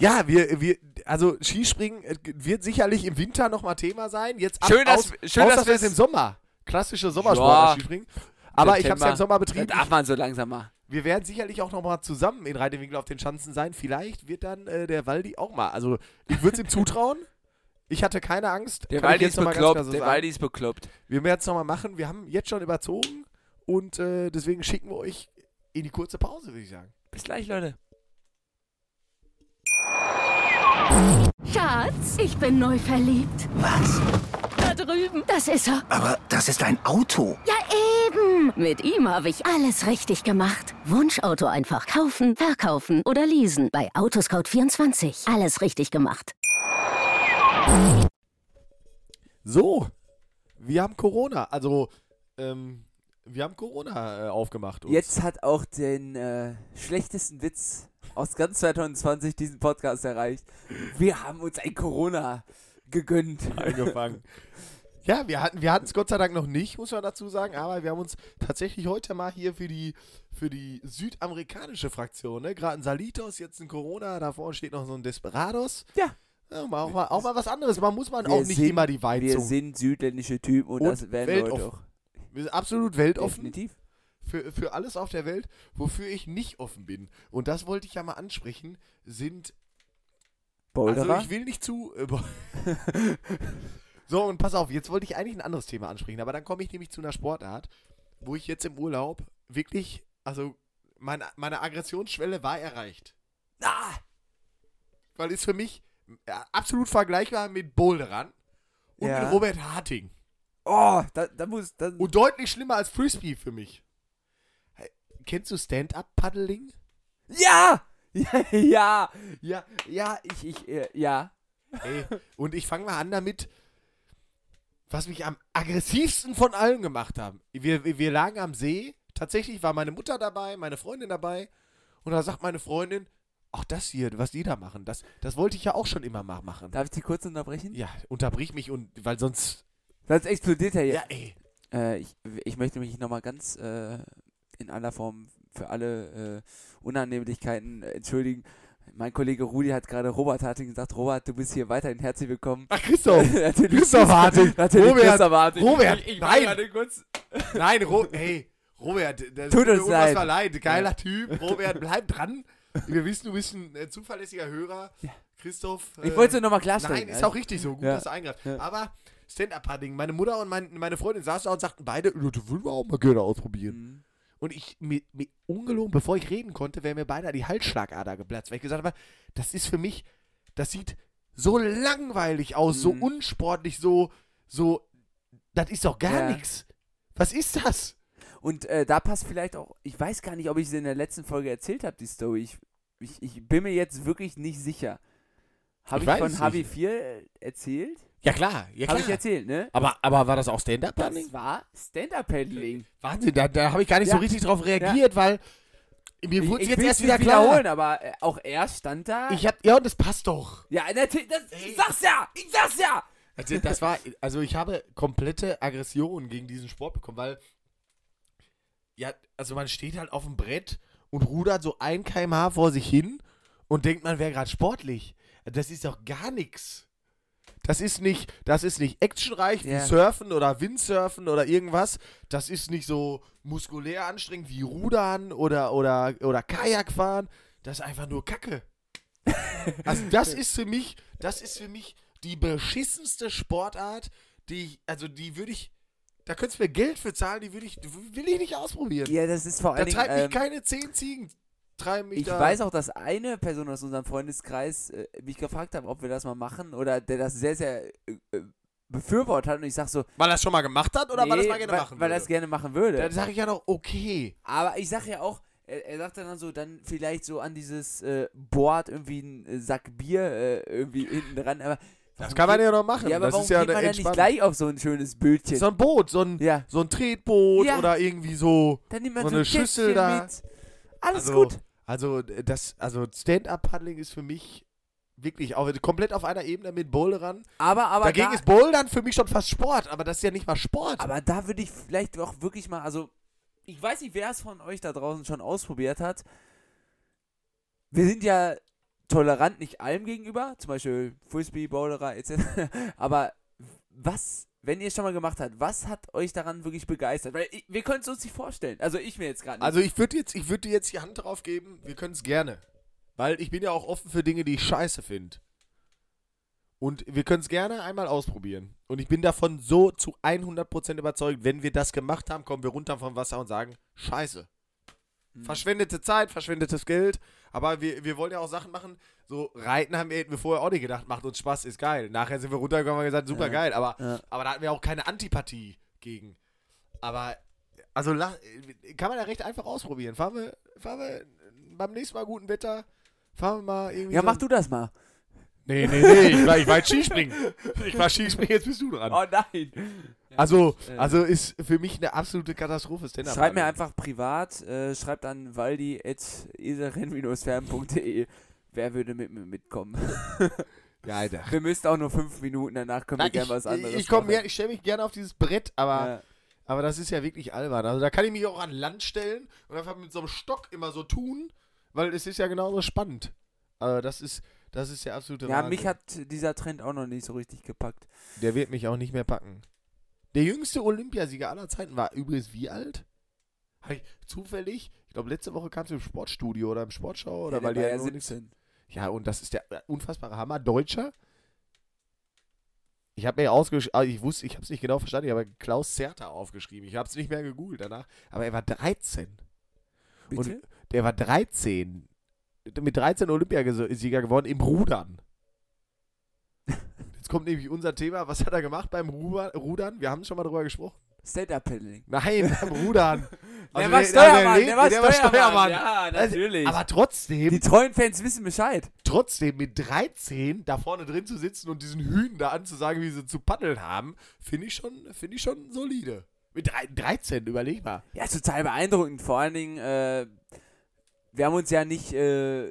Ja, wir, wir, also Skispringen äh, wird sicherlich im Winter nochmal Thema sein. Jetzt ab, Schön, dass- aus, schön, außer dass wir es im Sommer. Klassische Sommersport Ja. Skispringen. Aber ich habe es ja im Sommer Da betrieben. darf man so langsam mal. Wir werden sicherlich auch nochmal zusammen in Reitewinkel auf den Schanzen sein. Vielleicht wird dann äh, der Waldi auch mal. Also ich würde es ihm zutrauen. Ich hatte keine Angst. Der Waldi jetzt ist bekloppt, so der. Waldi ist bekloppt. Wir werden es nochmal machen. Wir haben jetzt schon überzogen. Und äh, deswegen schicken wir euch in die kurze Pause, würde ich sagen. Bis gleich, Leute. Schatz, ich bin neu verliebt. Was? Da drüben. Das ist er. Aber das ist ein Auto. Ja, eben. Mit ihm habe ich alles richtig gemacht. Wunschauto einfach kaufen, verkaufen oder leasen. Bei Autoscout24. Alles richtig gemacht. So, wir haben Corona. Also, ähm, wir haben Corona äh, aufgemacht. uns. Jetzt hat auch den äh, schlechtesten Witz aus ganz 2020 diesen Podcast erreicht. Wir haben uns ein Corona gegönnt. angefangen. Ja, wir hatten wir es Gott sei Dank noch nicht, muss man dazu sagen, aber wir haben uns tatsächlich heute mal hier für die für die südamerikanische Fraktion, ne, gerade ein Salitos, jetzt ein Corona, da vorne steht noch so ein Desperados. Ja. Ja, mal auch, mal, auch mal was anderes. Man muss man Wir auch nicht sind- immer die Wir Weizung. sind südländische Typen und, Und das werden wir weltoffen. auch. Wir sind absolut weltoffen Definitiv. für, für alles auf der Welt, wofür ich nicht offen bin. Und das wollte ich ja mal ansprechen, sind Boulderer? Also ich will nicht zu. äh, so, und pass auf, jetzt wollte ich eigentlich ein anderes Thema ansprechen, aber dann komme ich nämlich zu einer Sportart, wo ich jetzt im Urlaub wirklich, also meine, meine Aggressionsschwelle war erreicht. ah! Weil ist für mich absolut vergleichbar mit Boulderern und Ja. mit Robert Harting. Oh, da, da muss. Da, Und deutlich schlimmer als Frisbee für mich. Kennst du Stand-Up-Paddling? ja! Ja, ja, ja, ja, ich, ich, äh, ja. Ey, und ich fange mal an damit, was mich am aggressivsten von allen gemacht haben. Wir, wir lagen am See. Tatsächlich war meine Mutter dabei, meine Freundin dabei. Und da sagt meine Freundin, ach das hier, was die da machen, das, das wollte ich ja auch schon immer mal machen. Darf ich dich kurz unterbrechen? Ja, unterbrich mich und, weil sonst, Sonst explodiert er ja, hier. ey. Äh, ich, ich möchte mich nochmal ganz äh, in aller Form für alle äh, Unannehmlichkeiten äh, entschuldigen. Mein Kollege Rudi hat gerade Robert Harting gesagt, Robert, du bist hier weiterhin herzlich willkommen. Ach, Christoph. natürlich Christoph Harting. Natürlich Robert, Christoph Harting. Robert, ich, ich nein. Nein, Ro hey, Robert, das Tut uns leid. leid. Geiler Typ. Robert, bleib dran. Wir wissen, du bist ein äh, zuverlässiger Hörer. Christoph. Ich äh, wollte es nochmal klarstellen. Nein, ist auch richtig so. Gut, Ja. dass du eingreifst. Ja. Aber Stand-Up-Padding. Meine Mutter und mein, meine Freundin saßen da und sagten beide, "Ja, das würden wir auch mal gerne ausprobieren. Mhm. Und ich, mir, mir ungelogen, bevor ich reden konnte, wäre mir beinahe die Halsschlagader geplatzt, weil ich gesagt habe, das ist für mich, das sieht so langweilig aus, so Mhm. unsportlich, so, so, das ist doch gar Ja. nichts. Was ist das? Und äh, da passt vielleicht auch, ich weiß gar nicht, ob ich es in der letzten Folge erzählt habe, die Story. Ich, ich, ich bin mir jetzt wirklich nicht sicher. Habe Ich ich, von es Havi 4 erzählt? Ja klar, ja Habe ich erzählt, ne? Aber, aber war das auch Stand-Up-Paddling? Das war Stand-Up-Paddling. Wahnsinn, da, da habe ich gar nicht so Ja. richtig drauf reagiert, weil mir wurde jetzt erst wieder klar. wiederholen, aber äh, auch er stand da. Ich hab, ja, und das passt doch. ja, natürlich, das, ich sag's ja, ich sag's ja. Also, das war, also ich habe komplette Aggression gegen diesen Sport bekommen, weil, ja, also man steht halt auf dem Brett und rudert so ein kmh vor sich hin und denkt, man wäre gerade sportlich. Das ist doch gar nichts. Das ist nicht, das ist nicht actionreich wie Ja. Surfen oder Windsurfen oder irgendwas. Das ist nicht so muskulär anstrengend wie Rudern oder, oder, oder Kajakfahren. Das ist einfach nur Kacke. Also das ist für mich, das ist für mich die beschissenste Sportart, die ich, also die würde ich, da könntest du mir Geld für zahlen, die würde ich, will ich nicht ausprobieren. Ja, das ist vor da allen Dingen. treibt mich Ähm, keine zehn Ziegen, treiben mich ich da. weiß auch, dass eine Person aus unserem Freundeskreis äh, mich gefragt hat, ob wir das mal machen oder der das sehr, sehr äh, äh, befürwortet hat und ich sag so, weil er es schon mal gemacht hat oder weil er nee, mal gerne weil, machen weil er würde? es gerne machen würde. Dann sage ich ja noch, okay. Aber ich sag ja auch, er, er sagt dann so, dann vielleicht so an dieses äh, Board irgendwie einen äh, Sack Bier äh, irgendwie hinten dran. Aber Das kann man ja noch machen. Ja, aber das warum ist ja geht man dann nicht gleich auf so ein schönes Bildchen? So ein Boot, so ein, ja, so ein Tretboot Ja. oder irgendwie so. dann nimmt man so so, eine ein Schüssel da. mit. Alles also, gut. Also das, also Stand-Up-Paddling ist für mich wirklich auch komplett auf einer Ebene mit Bouldern. Aber, aber Dagegen da, ist Bouldern für mich schon fast Sport, aber das ist ja nicht mal Sport. Aber da würde ich vielleicht auch wirklich mal, also ich weiß nicht, wer es von euch da draußen schon ausprobiert hat. Wir sind ja tolerant nicht allem gegenüber, zum Beispiel Frisbee, Bowlerer etc. Aber was, wenn ihr es schon mal gemacht habt, was hat euch daran wirklich begeistert? Weil ich, wir können es uns nicht vorstellen. Also ich mir jetzt gerade nicht. Also ich würde jetzt, ich würde dir jetzt die Hand drauf geben, wir können es gerne. Weil ich bin ja auch offen für Dinge, die ich scheiße finde. Und wir können es gerne einmal ausprobieren. Und ich bin davon so zu 100% überzeugt, wenn wir das gemacht haben, kommen wir runter vom Wasser und sagen, scheiße. Hm. Verschwendete Zeit, verschwendetes Geld. Aber wir, wir wollen ja auch Sachen machen. So, Reiten haben wir, hätten wir vorher auch nicht gedacht, macht uns Spaß, ist geil. Nachher sind wir runtergekommen und haben gesagt, super Ja. geil. Aber, Ja. aber da hatten wir auch keine Antipathie gegen. Aber, also kann man ja recht einfach ausprobieren. Fahren wir, fahren wir beim nächsten Mal guten Wetter, fahren wir mal irgendwie. ja, so mach du das mal. Nee, nee, nee, ich war, ich war jetzt Skispringen. Ich war Skispringen, jetzt bist du dran. Oh nein. Also, äh, also ist für mich eine absolute Katastrophe. Stand-up Schreibt mir einfach privat, äh, schreibt an waldi.eserin-fern.de. Wer würde mit mir mitkommen? Ja, Alter. Wir müssen auch nur fünf Minuten, danach können wir Nein, gerne was anderes ich, komm, ich stelle mich gerne auf dieses Brett, aber, Ja. aber das ist ja wirklich albern. Also da kann ich mich auch an Land stellen und einfach mit so einem Stock immer so tun, weil es ist ja genauso spannend. Also das ist, das ist der absolute Ja, Wahnsinn. mich hat dieser Trend auch noch nicht so richtig gepackt. Der wird mich auch nicht mehr packen. Der jüngste Olympiasieger aller Zeiten war übrigens wie alt? Hab ich zufällig, ich glaube letzte Woche kam es im Sportstudio oder im Sportschau oder Ja, weil der die war ja ja noch nichts- 17. Ja, und das ist der äh, unfassbare Hammer. Deutscher. Ich habe mir ausgeschrieben, ich wusste, ich habe es nicht genau verstanden, ich habe Klaus Zerter aufgeschrieben. Ich habe es nicht mehr gegoogelt danach. Aber er war 13. Bitte? Der war 13. Mit 13 Olympiasieger geworden im Rudern. Jetzt kommt nämlich unser Thema. Was hat er gemacht beim Ruder- Rudern? Wir haben schon mal drüber gesprochen. Stand-Up-Paddling. Nein, beim Rudern. Der Also war der- Steuermann, der, war der war Steuermann. Ja, Also, natürlich. Aber trotzdem, Die treuen Fans wissen Bescheid. trotzdem mit 13 da vorne drin zu sitzen und diesen Hühn da anzusagen, wie sie zu paddeln haben, finde ich schon, finde ich schon solide. Mit drei- 13, überleg mal. Ja, total beeindruckend. Vor allen Dingen, äh, wir haben uns ja nicht äh,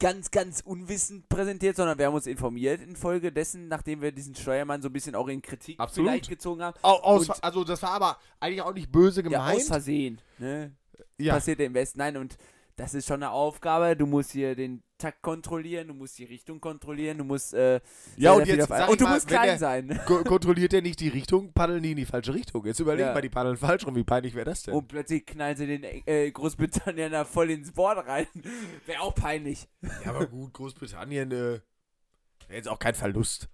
ganz, ganz unwissend präsentiert, sondern wir haben uns informiert infolgedessen, nachdem wir diesen Steuermann so ein bisschen auch in Kritik Absolut. vielleicht gezogen haben. Au- aus, Und- also das war aber eigentlich auch nicht böse Ja, gemeint. aus Versehen. Ne? Ja, Passiert im Westen. Nein, und das ist schon eine Aufgabe. Du musst hier den Takt kontrollieren, du musst die Richtung kontrollieren, du musst. Äh, Ja, und jetzt und du mal, musst klein sein. Ko kontrolliert der nicht die Richtung, paddeln die in die falsche Richtung. Jetzt überleg Ja. mal, die paddeln falsch rum. Wie peinlich wäre das denn? Und plötzlich knallen sie den äh, Großbritannien da voll ins Board rein. Wäre auch peinlich. Ja, aber gut, Großbritannien, äh, wäre jetzt auch kein Verlust.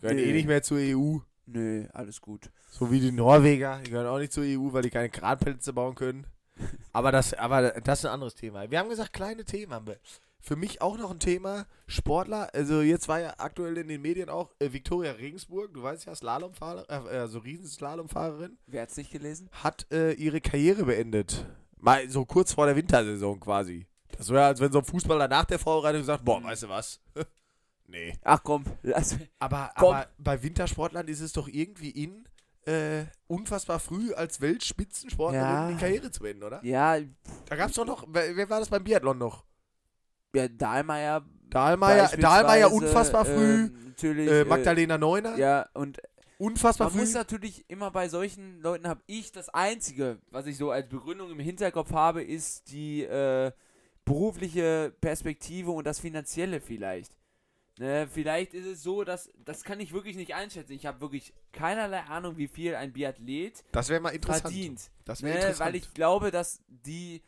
Gehören Nee. eh nicht mehr zur EU. Nö, alles gut. So wie die Norweger, die gehören auch nicht zur EU, weil die keine Kranplätze bauen können. Aber das, aber das ist ein anderes Thema. Wir haben gesagt, kleine Themen haben wir. Für mich auch noch ein Thema, Sportler, also jetzt war ja aktuell in den Medien auch äh, Viktoria Regensburg, du weißt ja, Slalomfahrer, äh, äh, so Riesenslalomfahrerin, Wer hat's nicht gelesen? hat äh, ihre Karriere beendet. Mal so kurz vor der Wintersaison quasi. Das wäre, als wenn so ein Fußballer nach der Vorbereitung sagt, boah, weißt du was? nee. Ach komm, lass Aber, Komm. aber bei Wintersportlern ist es doch irgendwie in, äh, unfassbar früh als Weltspitzensportlerin Ja. die Karriere zu beenden, oder? Ja, Da gab es doch noch, wer, wer war das beim Biathlon noch? Ja Dahlmeier. Dahlmeier, Dahlmeier unfassbar früh, ähm, natürlich. äh, Magdalena Neuner, Ja, und unfassbar man früh. muss natürlich immer bei solchen Leuten, habe ich das Einzige, was ich so als Begründung im Hinterkopf habe, ist die äh, berufliche Perspektive und das Finanzielle vielleicht. Ne, vielleicht ist es so, dass, das kann ich wirklich nicht einschätzen. Ich habe wirklich keinerlei Ahnung, wie viel ein Biathlet Das wäre mal interessant. verdient. Das wäre Ne, interessant. weil ich glaube, dass die,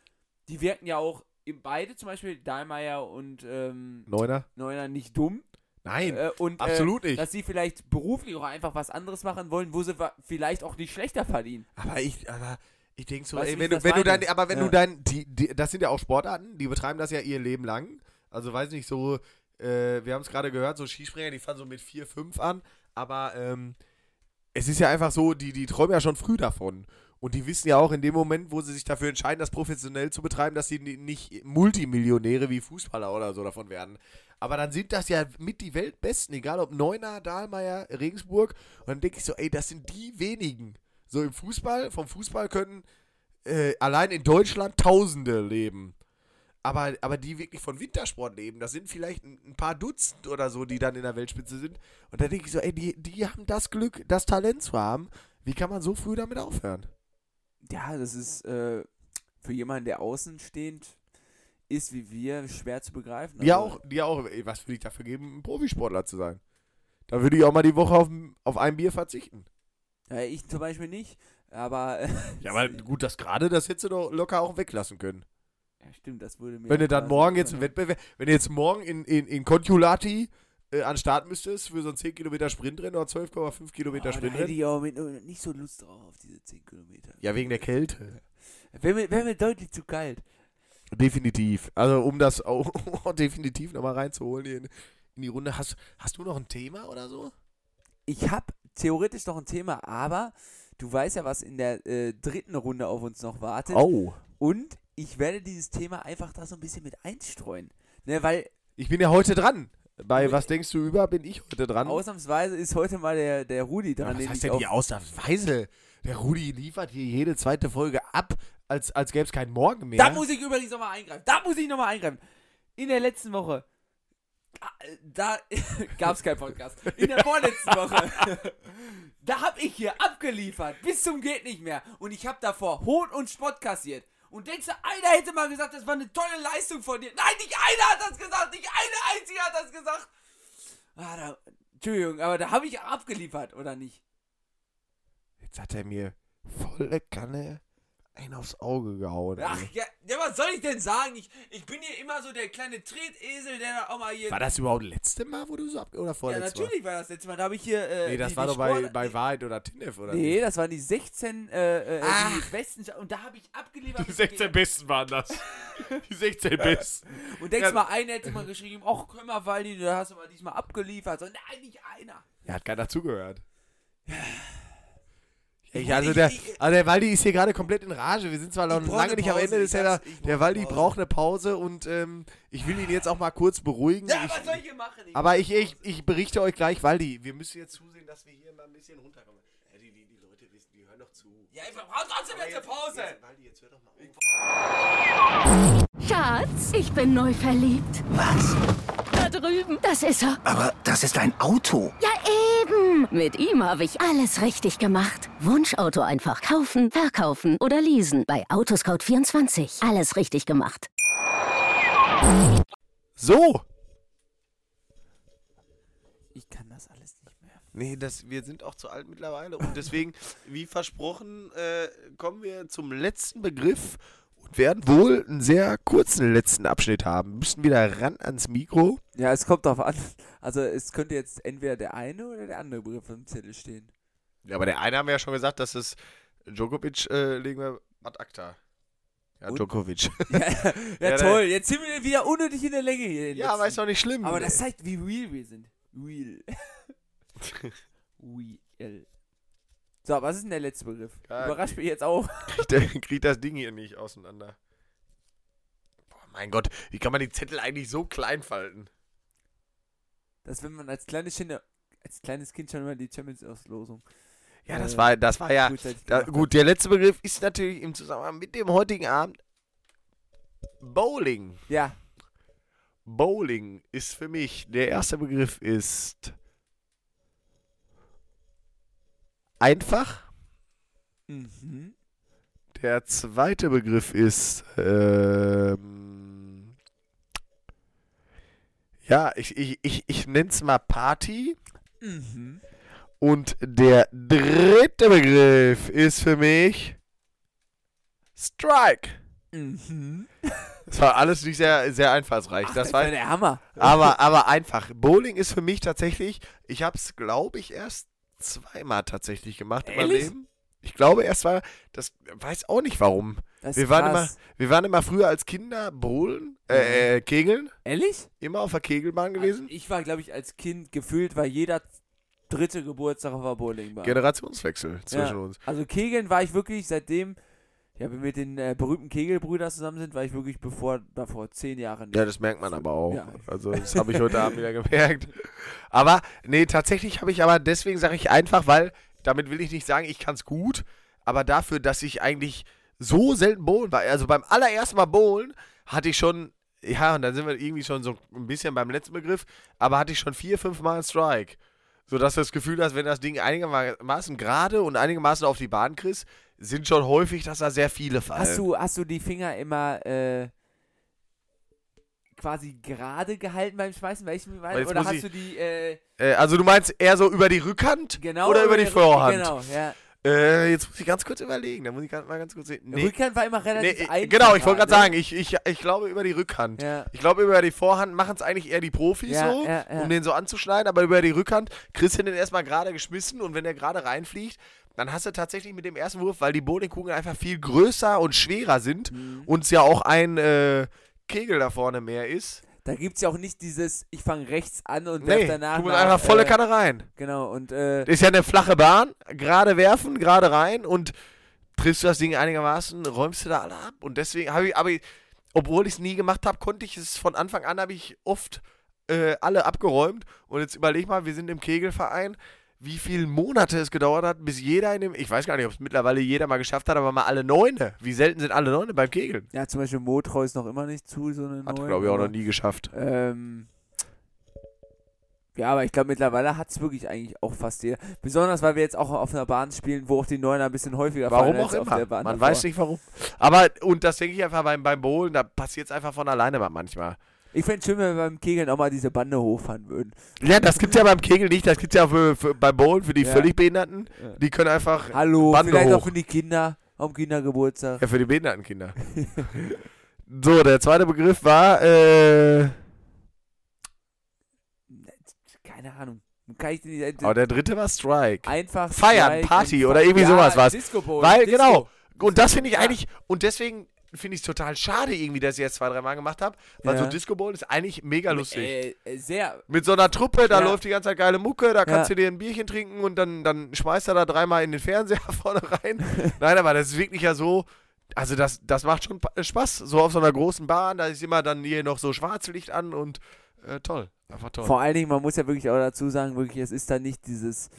die wirken ja auch beide, zum Beispiel Dahlmeier und ähm, Neuner? Neuner, nicht dumm. Nein, Äh, und absolut äh, nicht. dass sie vielleicht beruflich auch einfach was anderes machen wollen, wo sie vielleicht auch nicht schlechter verdienen. aber ich, aber ich denke so, ey, wenn du, das wenn du dein, aber wenn Ja. du dein, die, die, das sind ja auch Sportarten, die betreiben das ja ihr Leben lang. Also weiß nicht, so, äh, wir haben es gerade gehört, so Skispringer, die fangen so mit 4, 5 an, aber ähm, es ist ja einfach so, die, die träumen ja schon früh davon. Und die wissen ja auch in dem Moment, wo sie sich dafür entscheiden, das professionell zu betreiben, dass sie ni- nicht Multimillionäre wie Fußballer oder so davon werden. Aber dann sind das ja mit die Weltbesten, egal ob Neuner, Dahlmeier, Regensburg. Und dann denke ich so, ey, das sind die wenigen. So im Fußball, vom Fußball können äh, allein in Deutschland Tausende leben. aber, aber die wirklich von Wintersport leben. Das sind vielleicht ein, ein paar Dutzend oder so, die dann in der Weltspitze sind. Und da denke ich so, ey, die, die haben das Glück, das Talent zu haben. Wie kann man so früh damit aufhören? Ja, das ist äh, für jemanden, der außenstehend ist wie wir, schwer zu begreifen. Also, auch, die auch, ey, was würde ich dafür geben, ein Profisportler zu sein? Da würde ich auch mal die Woche auf, ein- auf ein Bier verzichten. Äh, ich zum Beispiel nicht, aber. Ja, aber gut, das gerade, das hättest du doch locker auch weglassen können. ja, stimmt, das würde mir. Wenn du dann morgen jetzt einen Wettbewerb, wenn du jetzt morgen in, in, in Contiolati äh, an den Start müsstest für so ein 10 Kilometer Sprintrennen oder 12,5 Kilometer Oh, da hätte Sprintrennen. ich auch mit, nicht so Lust drauf auf diese 10 Kilometer. Ja, wegen der Kälte. Wäre mir, wär mir deutlich zu kalt. Definitiv. Also um das auch definitiv nochmal reinzuholen hier in, in die Runde. Hast, hast du noch ein Thema oder so? Ich habe theoretisch noch ein Thema, aber du weißt ja, was in der äh, dritten Runde auf uns noch wartet. Oh. Und ich werde dieses Thema einfach da so ein bisschen mit einstreuen. Ne, weil Ich bin ja heute dran. Bei Was denkst du über, bin ich heute dran. ausnahmsweise ist heute mal der, der Rudi Ja, dran. was den heißt denn die Ausnahmsweise? Der Rudi liefert hier jede zweite Folge ab, als, als gäbe es keinen Morgen mehr. Da muss ich übrigens nochmal eingreifen. Da muss ich nochmal eingreifen. In der letzten Woche, äh, da gab es keinen Podcast. In der vorletzten Woche, da habe ich hier abgeliefert. Bis zum geht nicht mehr. Und ich habe davor Hohn und Spott kassiert. Und denkst du, einer hätte mal gesagt, das war eine tolle Leistung von dir. Nein, nicht einer hat das gesagt. Nicht eine einzige hat das gesagt. Ah, da, Entschuldigung, aber da habe ich abgeliefert, oder nicht? Jetzt hat er mir volle Kanne einen aufs Auge gehauen. Ach, ey. ja, ja, was soll ich denn sagen? Ich, ich bin hier immer so der kleine Tretesel, der da auch mal hier... War das überhaupt letzte Mal, wo du so ab... Oder Ja, vorletztes natürlich war das letzte Mal. Da habe ich hier. Äh? Nee, das die, war die doch bei, Sport- bei Wahrheit oder Tinef, oder? Nee, nicht? das waren die 16 äh, äh, Ach. die besten. Und da habe ich abgeliefert. Die 16 Besten waren das. Die 16 Besten. Und denkst Ja. mal, einer hätte mal geschrieben: Ach, hör mal, Waldi, da hast du mal diesmal abgeliefert. So, nein, nicht einer. Ja, hat keiner zugehört. Ich, Ich- also, der, also der Waldi ist hier gerade komplett in Rage. Wir sind zwar noch lange nicht am Ende des brauch Der Waldi Pause. braucht eine Pause und ähm, ich will ihn jetzt auch mal kurz beruhigen. Ja, ich, was soll ich hier machen? Ich aber ich, ich, ich berichte euch gleich, Waldi, wir müssen jetzt zusehen, dass wir hier mal ein bisschen runterkommen. Ja, die, die, die Leute wissen, die hören doch zu. ja, ich brauche trotzdem jetzt eine Pause. Jetzt, Waldi, jetzt hör doch mal auf. Schatz, ich bin neu verliebt. Was? Drüben. Das ist er. Aber das ist ein Auto. Ja, eben. Mit ihm habe ich alles richtig gemacht. Wunschauto einfach kaufen, verkaufen oder leasen. Bei Autoscout24. Alles richtig gemacht. So! Ich kann das alles nicht mehr. Nee, das, wir sind auch zu alt mittlerweile und deswegen, wie versprochen, äh, kommen wir zum letzten Begriff und werden wohl einen sehr kurzen letzten Abschnitt haben. Müssen wieder ran ans Mikro. Ja, es kommt drauf an. Also, es könnte jetzt entweder der eine oder der andere Begriff im Zettel stehen. Ja, aber der eine haben wir ja schon gesagt, dass es Djokovic äh, legen wir ad acta. Ja, Und? Djokovic. ja, ja, Ja, toll. Jetzt sind wir wieder unnötig in der Länge hier. ja, letzten. aber ist doch nicht schlimm. Aber das zeigt, wie real wir sind. Real. real. So, was ist denn der letzte Begriff? Ja, Überrascht mich jetzt auch. der, kriegt das Ding hier nicht auseinander. Boah, mein Gott, wie kann man die Zettel eigentlich so klein falten? Dass wenn man als kleines Kind, als kleines Kind schon mal die Champions-Auslosung. Ja, das Äh, war, das war ja. Da, gut, der letzte Begriff ist natürlich im Zusammenhang mit dem heutigen Abend Bowling. Ja. Bowling ist für mich, der erste Begriff ist einfach. Mhm. Der zweite Begriff ist ähm, ja, ich, ich, ich, ich nenne es mal Party. Mhm. Und der dritte Begriff ist für mich Strike. Mhm. Das war alles nicht sehr, sehr einfallsreich. Ach, das war, der Hammer. aber, aber einfach. Bowling ist für mich tatsächlich, ich habe es, glaube ich, erst zweimal tatsächlich gemacht in meinem Ehrlich? Leben. Ich glaube erst war, das weiß auch nicht warum. Wir waren, immer, wir waren immer früher als Kinder bowlen, äh, äh, kegeln, Ehrlich? immer auf der Kegelbahn gewesen. Also ich war, glaube ich, als Kind gefühlt, weil jeder dritte Geburtstag auf der Bowlingbahn. Generationswechsel zwischen ja. uns. Also Kegeln war ich wirklich seitdem, ja, wir mit den äh, berühmten Kegelbrüdern zusammen sind, war ich wirklich bevor, davor zehn Jahre nicht. Ja, das merkt man aber auch. Ja. Also das habe ich heute Abend wieder gemerkt. Aber nee, tatsächlich habe ich aber, deswegen sage ich einfach, weil, damit will ich nicht sagen, ich kann es gut, aber dafür, dass ich eigentlich so selten bowlen war, also beim allerersten Mal bowlen, hatte ich schon, ja, und dann sind wir irgendwie schon so ein bisschen beim letzten Begriff, aber hatte ich schon vier, fünf Mal einen Strike. Sodass du das Gefühl hast, wenn das Ding einigermaßen gerade und einigermaßen auf die Bahn kriegst, sind schon häufig, dass da sehr viele fallen. Hast du, hast du die Finger immer äh, quasi gerade gehalten beim Schmeißen? Weil ich, Weil oder hast ich- du die äh, äh, also du meinst eher so über die Rückhand genau oder über die Vorhand? Genau, ja. Äh, jetzt muss ich ganz kurz überlegen. Da muss ich mal ganz kurz sehen. Nee, Rückhand war immer nee, relativ äh, einfach. genau, ich wollte gerade ne? sagen, ich, ich, ich glaube über die Rückhand. Ja. Ich glaube, über die Vorhand machen es eigentlich eher die Profis Ja, so, ja. um den so anzuschneiden, aber über die Rückhand kriegst du den erstmal gerade geschmissen und wenn der gerade reinfliegt, dann hast du tatsächlich mit dem ersten Wurf, weil die Bowlingkugeln einfach viel größer und schwerer sind Mhm. und es ja auch ein äh, Kegel da vorne mehr ist. Da gibt es ja auch nicht dieses, ich fange rechts an und werf Nee, danach. du musst nach, einfach volle äh, Kanne rein. Genau, und äh, Das ist ja eine flache Bahn, gerade werfen, gerade rein und triffst du das Ding einigermaßen, räumst du da alle ab und deswegen habe ich, aber obwohl ich es nie gemacht habe, konnte ich es von Anfang an, habe ich oft äh, alle abgeräumt und jetzt überleg mal, wir sind im Kegelverein, wie viele Monate es gedauert hat, bis jeder in dem, ich weiß gar nicht, ob es mittlerweile jeder mal geschafft hat, aber mal alle Neune. Wie selten sind alle Neune beim Kegeln? ja, zum Beispiel Motreu ist noch immer nicht zu, so eine Hat, glaube ich, auch noch nie geschafft. Ähm, ja, aber ich glaube, mittlerweile hat es wirklich eigentlich auch fast jeder. Besonders, weil wir jetzt auch auf einer Bahn spielen, wo auch die Neuner ein bisschen häufiger Warum fallen auch als auf immer. Man davor. weiß nicht warum. Aber, und das denke ich einfach beim, beim Bowlen, da passiert es einfach von alleine mal manchmal. Ich fände es schön, wenn wir beim Kegeln auch mal diese Bande hochfahren würden. Ja, das gibt's ja beim Kegel nicht, das gibt's ja für, für, beim Bowlen für die Ja. völlig Behinderten. Ja. Die können einfach. Hallo, Bande vielleicht auch hoch. für die Kinder, am Kindergeburtstag. Ja, für die Behindertenkinder. so, der zweite Begriff war, äh. Keine Ahnung. Kann ich nicht, Oh, der dritte war Strike. einfach Feiern, Strike Party oder irgendwie ja, sowas Bowl, Weil, Disco. genau. Und das finde ich eigentlich, und deswegen finde ich es total schade irgendwie, dass ich jetzt zwei, drei Mal gemacht habe, weil Ja. so Disco Bowl ist eigentlich mega lustig. Äh, äh, sehr. Mit so einer Truppe, da Ja. läuft die ganze Zeit geile Mucke, da kannst Ja. du dir ein Bierchen trinken und dann, dann schmeißt er da dreimal in den Fernseher vorne rein. Nein, aber das ist wirklich ja so, also das, das macht schon Pa- Spaß, so auf so einer großen Bahn, da ist immer dann hier noch so Schwarzlicht an und äh, toll, einfach toll. Vor allen Dingen, man muss ja wirklich auch dazu sagen, wirklich, es ist dann nicht dieses, "Ah,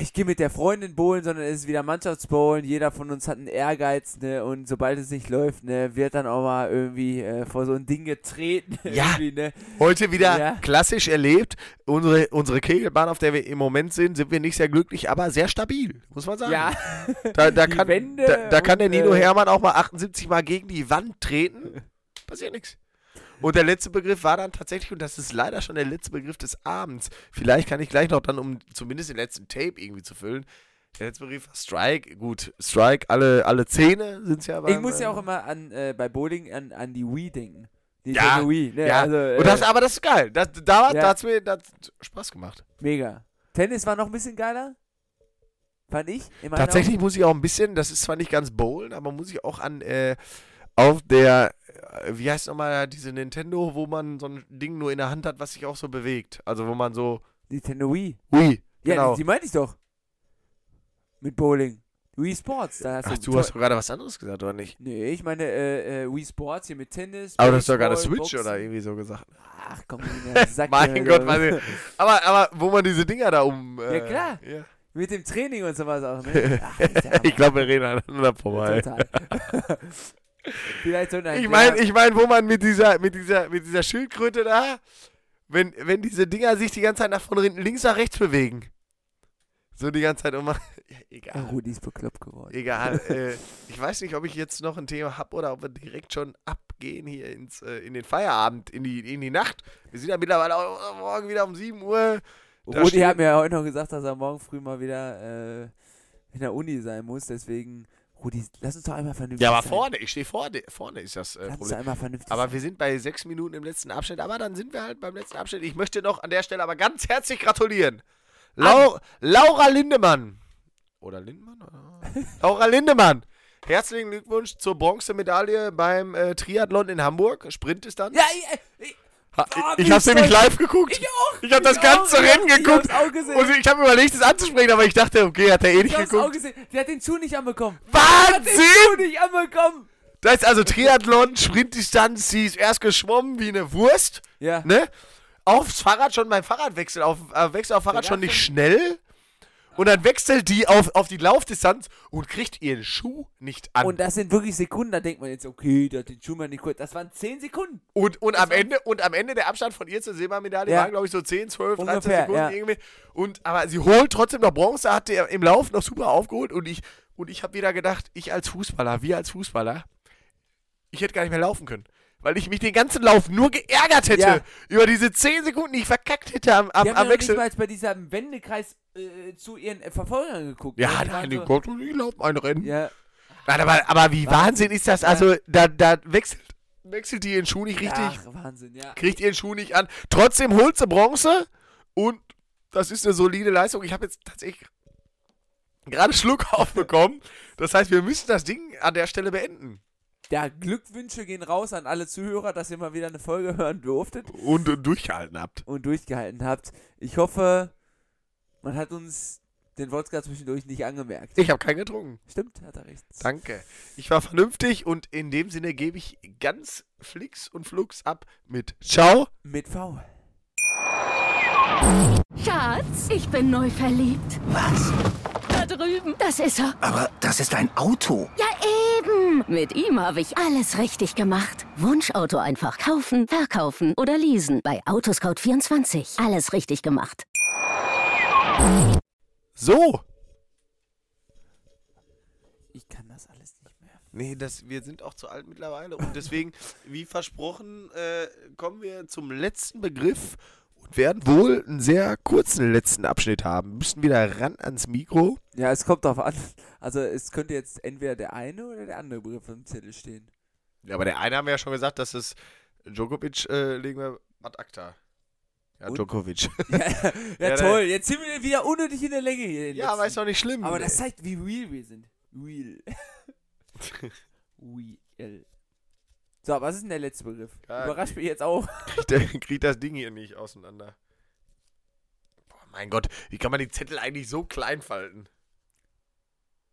ich gehe mit der Freundin bowlen, sondern es ist wieder Mannschaftsbowlen. Jeder von uns hat einen Ehrgeiz, ne, und sobald es nicht läuft, ne, wird dann auch mal irgendwie äh, vor so ein Ding getreten. Ja. ne. Heute wieder Ja. klassisch erlebt, unsere, unsere Kegelbahn, auf der wir im Moment sind, sind wir nicht sehr glücklich, aber sehr stabil, muss man sagen. Ja, Da, da, kann, da, da kann der Nino äh, Hermann auch mal 78 Mal gegen die Wand treten. Passiert nichts. Und der letzte Begriff war dann tatsächlich, und das ist leider schon der letzte Begriff des Abends. Vielleicht kann ich gleich noch dann, um zumindest den letzten Tape irgendwie zu füllen. Der letzte Begriff war Strike. Gut, Strike, alle, alle Zähne sind es ja ich beim, muss ja äh, auch immer an, äh, bei Bowling an, an die Wii denken. Die Ja, Wii, ne, Ja, also, äh, und das, aber das ist geil. Das, da Ja. hat es mir das Spaß gemacht. mega. Tennis war noch ein bisschen geiler, fand ich. Tatsächlich muss ich auch ein bisschen, das ist zwar nicht ganz Bowlen, aber muss ich auch an äh, auf der, äh, wie heißt nochmal diese Nintendo, wo man so ein Ding nur in der Hand hat, was sich auch so bewegt. Also wo man so. Nintendo Wii. ui, Ja, genau. die, die meinte ich doch. Mit Bowling. Wii Sports. Da hast Ach, du du hast gerade was anderes gesagt, oder nicht? Nee, ich meine äh, äh, Wii Sports hier mit Tennis. Aber du hast doch gerade Switch Boxen. oder irgendwie so gesagt. Ach komm, sag mein Gott, äh, meine, aber, aber wo man diese Dinger da um... Äh, Ja, klar. Ja. Mit dem Training und sowas auch, ne? Ach. Ich glaube, wir reden aneinander vorbei. Total. Vielleicht so ein Ich meine, ich mein, wo man mit dieser, mit dieser, mit dieser Schildkröte da, wenn, wenn diese Dinger sich die ganze Zeit nach vorne hinten links nach rechts bewegen. So die ganze Zeit immer. Ja, egal. Rudi ist bekloppt geworden. Egal. äh, ich weiß nicht, ob ich jetzt noch ein Thema habe oder ob wir direkt schon abgehen hier ins, äh, in den Feierabend, in die, in die Nacht. Wir sind ja mittlerweile auch morgen wieder um 7 Uhr. Da Rudi hat mir ja heute noch gesagt, dass er morgen früh mal wieder äh, in der Uni sein muss. Deswegen, Rudi, lass uns doch einmal vernünftig Ja, aber sein. vorne, ich stehe vorne. Vorne ist das äh, Lass uns Problem. einmal vernünftig Aber sein. wir sind bei sechs Minuten im letzten Abschnitt. Aber dann sind wir halt beim letzten Abschnitt. Ich möchte noch an der Stelle aber ganz herzlich gratulieren. Lau Laura Lindemann. Oder Lindemann? Laura Lindemann. Herzlichen Glückwunsch zur Bronzemedaille beim äh, Triathlon in Hamburg. Sprintdistanz. Ja, ich, ich, Ha, oh, ich ich habe nämlich live geguckt. ich auch. Ich habe das ich ganze auch, ich Rennen hab- geguckt. Ich hab's gesehen. Und ich habe überlegt, es anzusprechen, aber ich dachte, okay, hat er eh nicht ich hab's auch geguckt. gesehen. Der hat den Schuh nicht anbekommen. Der hat den Wahnsinn! Schuh nicht anbekommen. Das ist also Triathlon, Sprintdistanz, sie ist erst geschwommen wie eine Wurst. Ja. ne? Aufs Fahrrad schon beim Fahrradwechsel, auf äh, Wechsel auf Fahrrad schon nicht schnell. Und dann wechselt die auf, auf die Laufdistanz und kriegt ihren Schuh nicht an. Und das sind wirklich Sekunden, da denkt man jetzt, okay, der hat den Schuh mal nicht kurz. Das waren 10 Sekunden. Und, und, am Ende, und am Ende der Abstand von ihr zur Silbermedaille Ja. waren, glaube ich, so 10, 12, 13 Ungefähr, Sekunden ja. irgendwie. Und, aber sie holt trotzdem noch Bronze, hat der im Lauf noch super aufgeholt. Und ich, und ich habe wieder gedacht, ich als Fußballer, wir als Fußballer, ich hätte gar nicht mehr laufen können. Weil ich mich den ganzen Lauf nur geärgert hätte Ja. über diese 10 Sekunden, die ich verkackt hätte am, am, Die haben am ja Wechsel. mal bei diesem Wendekreis äh, zu ihren äh, Verfolgern geguckt. Ja, ne? Die nein, die so- Gott, ich laufe ein Rennen. Ja, Nein, aber, aber wie Wahnsinn ist das? Also, da, da wechselt, wechselt die ihren Schuh nicht richtig. Ach, Wahnsinn, ja. kriegt ihren Schuh nicht an. Trotzdem holt sie Bronze und das ist eine solide Leistung. Ich habe jetzt tatsächlich gerade Schluck aufbekommen. Das heißt, wir müssen das Ding an der Stelle beenden. Ja, Glückwünsche gehen raus an alle Zuhörer, dass ihr mal wieder eine Folge hören durftet Und äh, durchgehalten habt. und durchgehalten habt. Ich hoffe, man hat uns den Wodka zwischendurch nicht angemerkt. Ich habe keinen getrunken. Stimmt, hat er recht. Danke. Ich war vernünftig und in dem Sinne gebe ich ganz flix und flux ab mit Ciao. Mit V. Schatz, ich bin neu verliebt. Was? Da drüben. Das ist er. Aber das ist ein Auto. Ja, eben. Mit ihm habe ich alles richtig gemacht. Wunschauto einfach kaufen, verkaufen oder leasen. Bei Autoscout24. Alles richtig gemacht. So. Ich kann das alles nicht mehr. Nee, das, wir sind auch zu alt mittlerweile und deswegen, wie versprochen, äh, kommen wir zum letzten Begriff und werden wohl einen sehr kurzen letzten Abschnitt haben. Müssen wieder ran ans Mikro. Ja, es kommt drauf an. Also es könnte jetzt entweder der eine oder der andere Begriff im Zettel stehen. Ja, aber der eine haben wir ja schon gesagt, dass es Djokovic äh, legen wir ad acta. Ja, Und? Djokovic. ja, ja, Ja, toll. Jetzt sind wir wieder unnötig in der Länge hier. ja, letzten. aber ist doch nicht schlimm. Aber das zeigt, wie real wir sind. Real. real. So, was ist denn der letzte Begriff? Ja, Überrascht mich jetzt auch. kriegt, der, kriegt das Ding hier nicht auseinander. Boah, mein Gott, wie kann man die Zettel eigentlich so klein falten?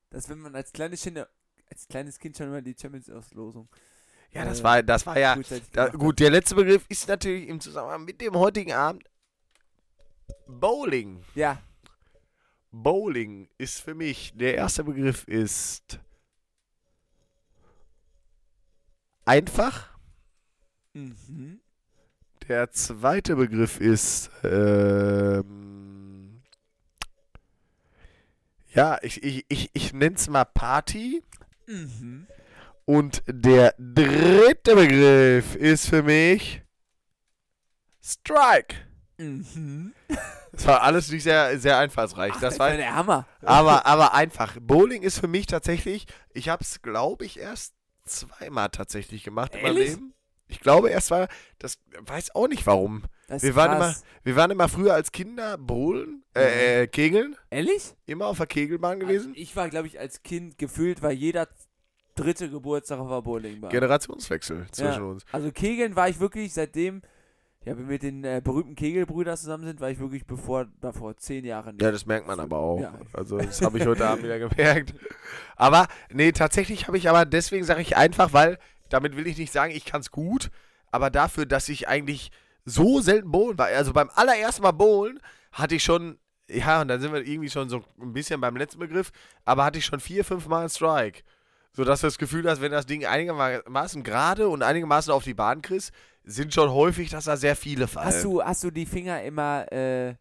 Dass wenn man als kleines Kind, als kleines Kind schon immer die Champions-Auslosung. Ja, das äh, war, das war ja. frühzeitig Da, gut, der letzte Begriff ist natürlich im Zusammenhang mit dem heutigen Abend Bowling. Ja, Bowling ist für mich, der erste Begriff ist einfach. mhm. Der zweite Begriff ist ähm, ja, ich, ich, ich, ich nenne es mal Party. Mhm. Und der dritte Begriff ist für mich Strike. Mhm. Das war alles nicht sehr, sehr einfallsreich. Ach, das war, der Hammer. aber, aber einfach. Bowling ist für mich tatsächlich, ich habe es, glaube ich, erst zweimal tatsächlich gemacht in meinem Ehrlich? Leben. Ich glaube erst war, das weiß auch nicht warum. Wir waren, immer, wir waren immer früher als Kinder bowlen, äh, äh, kegeln, Ehrlich? immer auf der Kegelbahn gewesen. Also ich war, glaube ich, als Kind gefühlt, war jeder dritte Geburtstag auf der Bowlingbahn. Generationswechsel zwischen Ja. uns. Also Kegeln war ich wirklich seitdem, ja, wir mit den äh, berühmten Kegelbrüdern zusammen sind, war ich wirklich bevor, davor zehn Jahre nicht. Ja, das merkt man aber auch. Ja. Also das habe ich heute Abend wieder gemerkt. Aber nee, tatsächlich habe ich aber, deswegen sage ich einfach, weil, damit will ich nicht sagen, ich kann es gut, aber dafür, dass ich eigentlich so selten bowlen war, also beim allerersten Mal bowlen, hatte ich schon, ja, und dann sind wir irgendwie schon so ein bisschen beim letzten Begriff, aber hatte ich schon vier, fünf Mal einen Strike. Sodass du das Gefühl hast, wenn das Ding einigermaßen gerade und einigermaßen auf die Bahn kriegst, sind schon häufig, dass da sehr viele fallen. Hast du, hast du die Finger immer äh,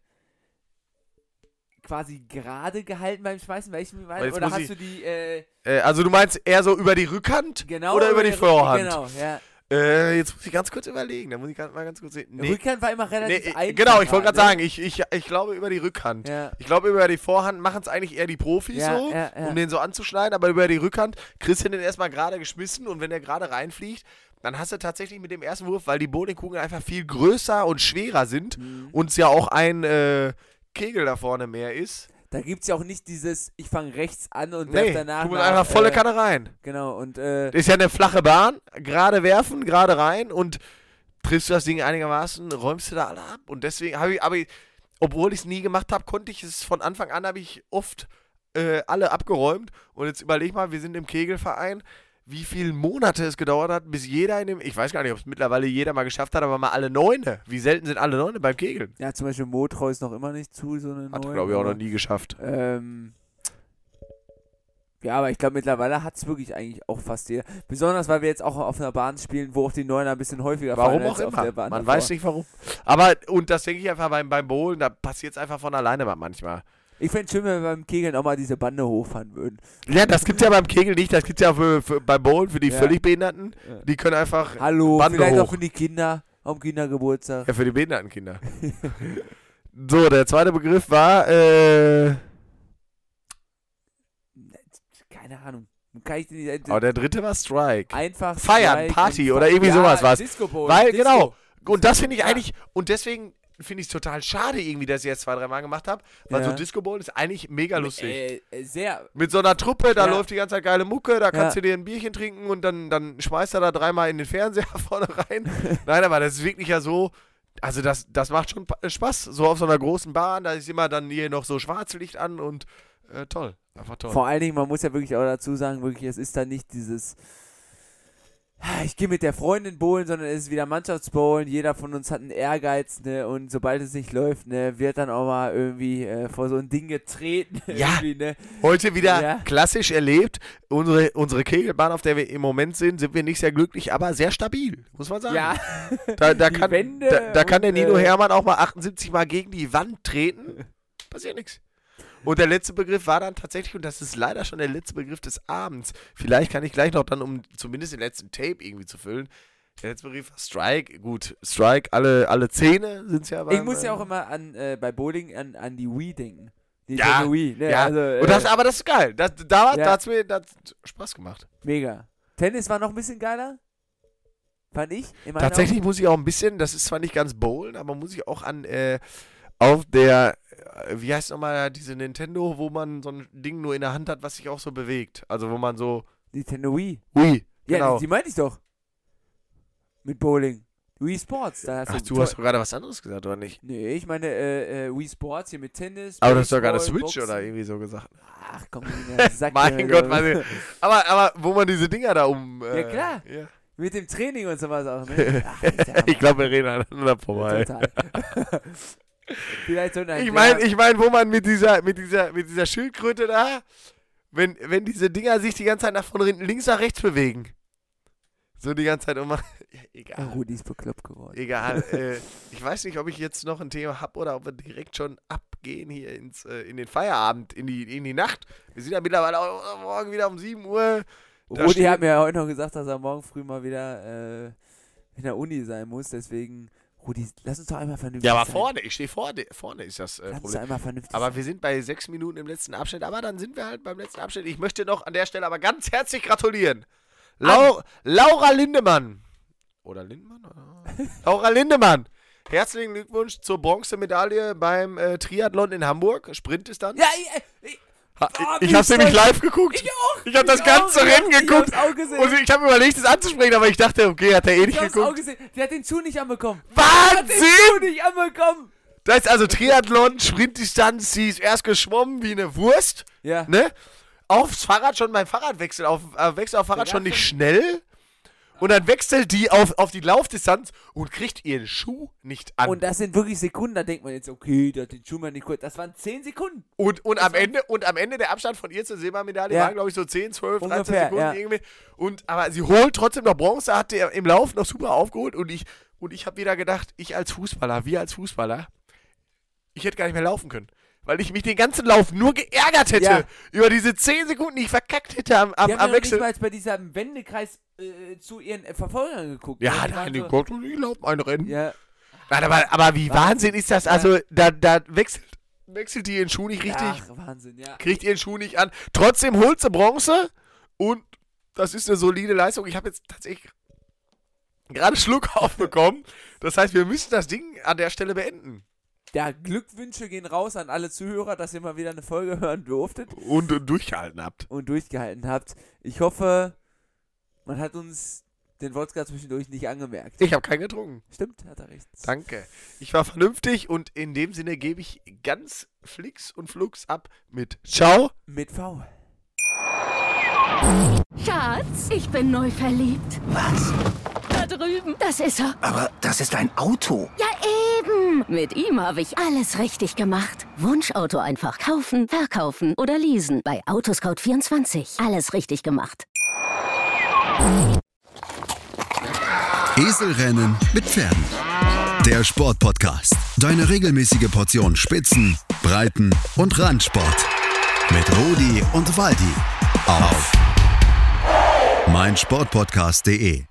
quasi gerade gehalten beim Schmeißen? Welchen, Aber jetzt oder hast ich- du die äh, äh, also du meinst eher so über die Rückhand genau oder über die Vorhand? Genau, ja. Äh, jetzt muss ich ganz kurz überlegen. Da muss ich ganz, mal ganz kurz sehen. Nee, Rückhand war immer nee, relativ äh, einfach. genau, ich wollte gerade ne? sagen, ich, ich, ich glaube über die Rückhand. Ja. Ich glaube, über die Vorhand machen es eigentlich eher die Profis Ja, so, ja. um den so anzuschneiden, aber über die Rückhand kriegst du den erstmal gerade geschmissen und wenn der gerade reinfliegt, dann hast du tatsächlich mit dem ersten Wurf, weil die Bowlingkugeln einfach viel größer und schwerer sind Mhm. und es ja auch ein äh, Kegel da vorne mehr ist. Da gibt es ja auch nicht dieses, ich fange rechts an und Nee, werf danach. du musst nach, einfach volle äh, Kanne rein. Genau, und äh, ist ja eine flache Bahn, gerade werfen, gerade rein und triffst du das Ding einigermaßen, räumst du da alle ab. Und deswegen habe ich, aber obwohl ich es nie gemacht habe, konnte ich es von Anfang an, habe ich oft äh, alle abgeräumt. Und jetzt überleg mal, wir sind im Kegelverein. Wie viele Monate es gedauert hat, bis jeder in dem, ich weiß gar nicht, ob es mittlerweile jeder mal geschafft hat, aber mal alle Neune. Wie selten sind alle Neune beim Kegeln? Ja, zum Beispiel Motreu ist noch immer nicht zu, so eine Hat, neue, glaube ich, auch noch nie geschafft. Ähm, ja, aber ich glaube, mittlerweile hat es wirklich eigentlich auch fast jeder. Besonders, weil wir jetzt auch auf einer Bahn spielen, wo auch die Neuner ein bisschen häufiger Warum fallen auch auf der immer. Bahn Man davor. weiß nicht warum. Aber, und das denke ich einfach beim, beim Bowlen, da passiert es einfach von alleine mal manchmal. Ich fände es schön, wenn wir beim Kegeln auch mal diese Bande hochfahren würden. Ja, das gibt's ja beim Kegel nicht, das gibt's ja für, für, beim Bowlen für die Ja. völlig Behinderten. Die können einfach, Hallo, Bande vielleicht auch hoch. für die Kinder am Kindergeburtstag. ja, für die Behindertenkinder. so, der zweite Begriff war, äh, Keine Ahnung. Kann ich nicht. aber der dritte war Strike. einfach Feiern, Strike Party oder irgendwie ja, sowas. Disco Bowl, Weil, Disco. genau, und das finde ich Ja. eigentlich, und deswegen finde ich es total schade irgendwie, dass ich jetzt zwei, drei Mal gemacht habe, weil Ja. so Disco Bowl ist eigentlich mega lustig. Äh, äh, sehr. Mit so einer Truppe, da Ja. läuft die ganze Zeit geile Mucke, da kannst Ja. du dir ein Bierchen trinken und dann, dann schmeißt er da dreimal in den Fernseher vorne rein. Nein, aber das ist wirklich ja so, also das, das macht schon Pa- Spaß. So auf so einer großen Bahn, da ist immer dann hier noch so Schwarzlicht an und äh, toll. Einfach toll. Vor allen Dingen, man muss ja wirklich auch dazu sagen, wirklich, es ist dann nicht dieses, "Ah, ich gehe mit der Freundin bowlen, sondern es ist wieder Mannschaftsbowlen. Jeder von uns hat einen Ehrgeiz, ne? Und sobald es nicht läuft, ne, wird dann auch mal irgendwie äh, vor so ein Ding getreten. Ja. ne? Heute wieder Ja. klassisch erlebt. Unsere, unsere Kegelbahn, auf der wir im Moment sind, sind wir nicht sehr glücklich, aber sehr stabil, muss man sagen. Ja. Da, da, kann, da, da kann der Nino äh, Hermann auch mal 78 Mal gegen die Wand treten. Passiert nichts. Und der letzte Begriff war dann tatsächlich, und das ist leider schon der letzte Begriff des Abends. Vielleicht kann ich gleich noch dann, um zumindest den letzten Tape irgendwie zu füllen. Der letzte Begriff war Strike. Gut, Strike, alle, alle Zähne sind ja. Ich beim, muss ja äh, auch immer an, äh, bei Bowling an, an die Wii denken. Die Ja, Wii, ne? Ja, Also, äh, und das, aber das ist geil. Das, da Ja. hat es mir das Spaß gemacht. mega. Tennis war noch ein bisschen geiler. Fand ich. Tatsächlich muss ich auch ein bisschen, das ist zwar nicht ganz Bowlen, aber muss ich auch an äh, auf der, äh, wie heißt nochmal, diese Nintendo, wo man so ein Ding nur in der Hand hat, was sich auch so bewegt. Also wo man so. Nintendo Wii. ui, Ja, genau. die, meinte ich doch. Mit Bowling. Wii Sports. Da hast Ach, du du hast doch gerade was anderes gesagt, oder nicht? Nee, ich meine äh, äh, Wii Sports hier mit Tennis. Aber das ist doch gerade Switch Boxen. oder irgendwie so gesagt. Ach komm, sag mein Gott, du- ich. Aber, aber wo man diese Dinger da um. Äh, Ja, klar. Ja. Mit dem Training und sowas auch, ne? Ach, ich glaube, wir reden aneinander vorbei. Total. Vielleicht so ein Ich meine, ich mein, wo man mit dieser, mit dieser, mit dieser Schildkröte da, wenn, wenn diese Dinger sich die ganze Zeit nach von links nach rechts bewegen. So die ganze Zeit immer. Ja, egal. Rudi ist bekloppt geworden. Egal. äh, ich weiß nicht, ob ich jetzt noch ein Thema habe oder ob wir direkt schon abgehen hier ins, äh, in den Feierabend, in die, in die Nacht. Wir sind ja mittlerweile auch morgen wieder um 7 Uhr. Da Rudi hat mir ja heute noch gesagt, dass er morgen früh mal wieder äh, in der Uni sein muss. Deswegen, Rudi, lass uns doch einmal vernünftig Ja, aber sein. vorne, ich stehe vorne. Vorne ist das äh, Lass uns Problem. doch einmal vernünftig Aber sein. wir sind bei sechs Minuten im letzten Abschnitt. Aber dann sind wir halt beim letzten Abschnitt. Ich möchte noch an der Stelle aber ganz herzlich gratulieren. Lau Laura Lindemann. Oder Lindemann? Laura Lindemann. Herzlichen Glückwunsch zur Bronzemedaille beim äh, Triathlon in Hamburg. Sprint ist dann. Ja, ich, ich, Ha, Oh, ich hab's nämlich live geguckt. ich auch. Ich hab das ich ganze auch, Rennen ich geguckt. Ich hab's auch gesehen. Und ich habe überlegt, es anzusprechen, aber ich dachte, okay, hat er eh ich nicht hab's auch geguckt. gesehen. Der hat den Schuh nicht anbekommen. Der hat den Wahnsinn! Schuh nicht anbekommen. Das ist also Triathlon, Sprintdistanz, sie ist erst geschwommen wie eine Wurst. Ja. ne? Aufs Fahrrad schon beim Fahrradwechsel, auf äh, Wechsel auf Fahrrad schon nicht schnell. Und dann wechselt die auf, auf die Laufdistanz und kriegt ihren Schuh nicht an. Und das sind wirklich Sekunden, da denkt man jetzt, okay, der hat den Schuh mal nicht kurz. Das waren 10 Sekunden. Und, und, am Ende, und am Ende der Abstand von ihr zur Silbermedaille Ja. waren, glaube ich, so 10, 12, 13 Ungefähr, Sekunden ja. irgendwie. Und, aber sie holt trotzdem noch Bronze, hat der im Lauf noch super aufgeholt. Und ich, und ich habe wieder gedacht, ich als Fußballer, wir als Fußballer, ich hätte gar nicht mehr laufen können. Weil ich mich den ganzen Lauf nur geärgert hätte Ja. über diese 10 Sekunden, die ich verkackt hätte am, am, Die haben am ja Wechsel. mal bei diesem Wendekreis äh, zu ihren Verfolgern geguckt. Ja, ne? Nein, waren die so- Gott, die laufen ein Rennen. Ja, Nein, aber, aber wie Wahnsinn ist das? Also, da, da wechselt, wechselt die ihren Schuh nicht richtig, Ach, Wahnsinn, ja. kriegt ihren Schuh nicht an. Trotzdem holt sie Bronze und das ist eine solide Leistung. Ich habe jetzt tatsächlich gerade Schluck aufbekommen. Das heißt, wir müssen das Ding an der Stelle beenden. Ja, Glückwünsche gehen raus an alle Zuhörer, dass ihr mal wieder eine Folge hören durftet Und, und durchgehalten habt. und durchgehalten habt. Ich hoffe, man hat uns den Wodka zwischendurch nicht angemerkt. Ich habe keinen getrunken. Stimmt, hat er recht. Danke. Ich war vernünftig und in dem Sinne gebe ich ganz flix und flux ab mit Ciao. Mit V. Schatz, Ich bin neu verliebt. Was? Drüben. Das ist er. Aber das ist ein Auto. Ja, eben. Mit ihm habe ich alles richtig gemacht. Wunschauto einfach kaufen, verkaufen oder leasen. Bei Autoscout24. Alles richtig gemacht. Eselrennen mit Pferden. Der Sportpodcast. Deine regelmäßige Portion Spitzen, Breiten und Randsport. Mit Rudi und Waldi. Auf meinsportpodcast.de.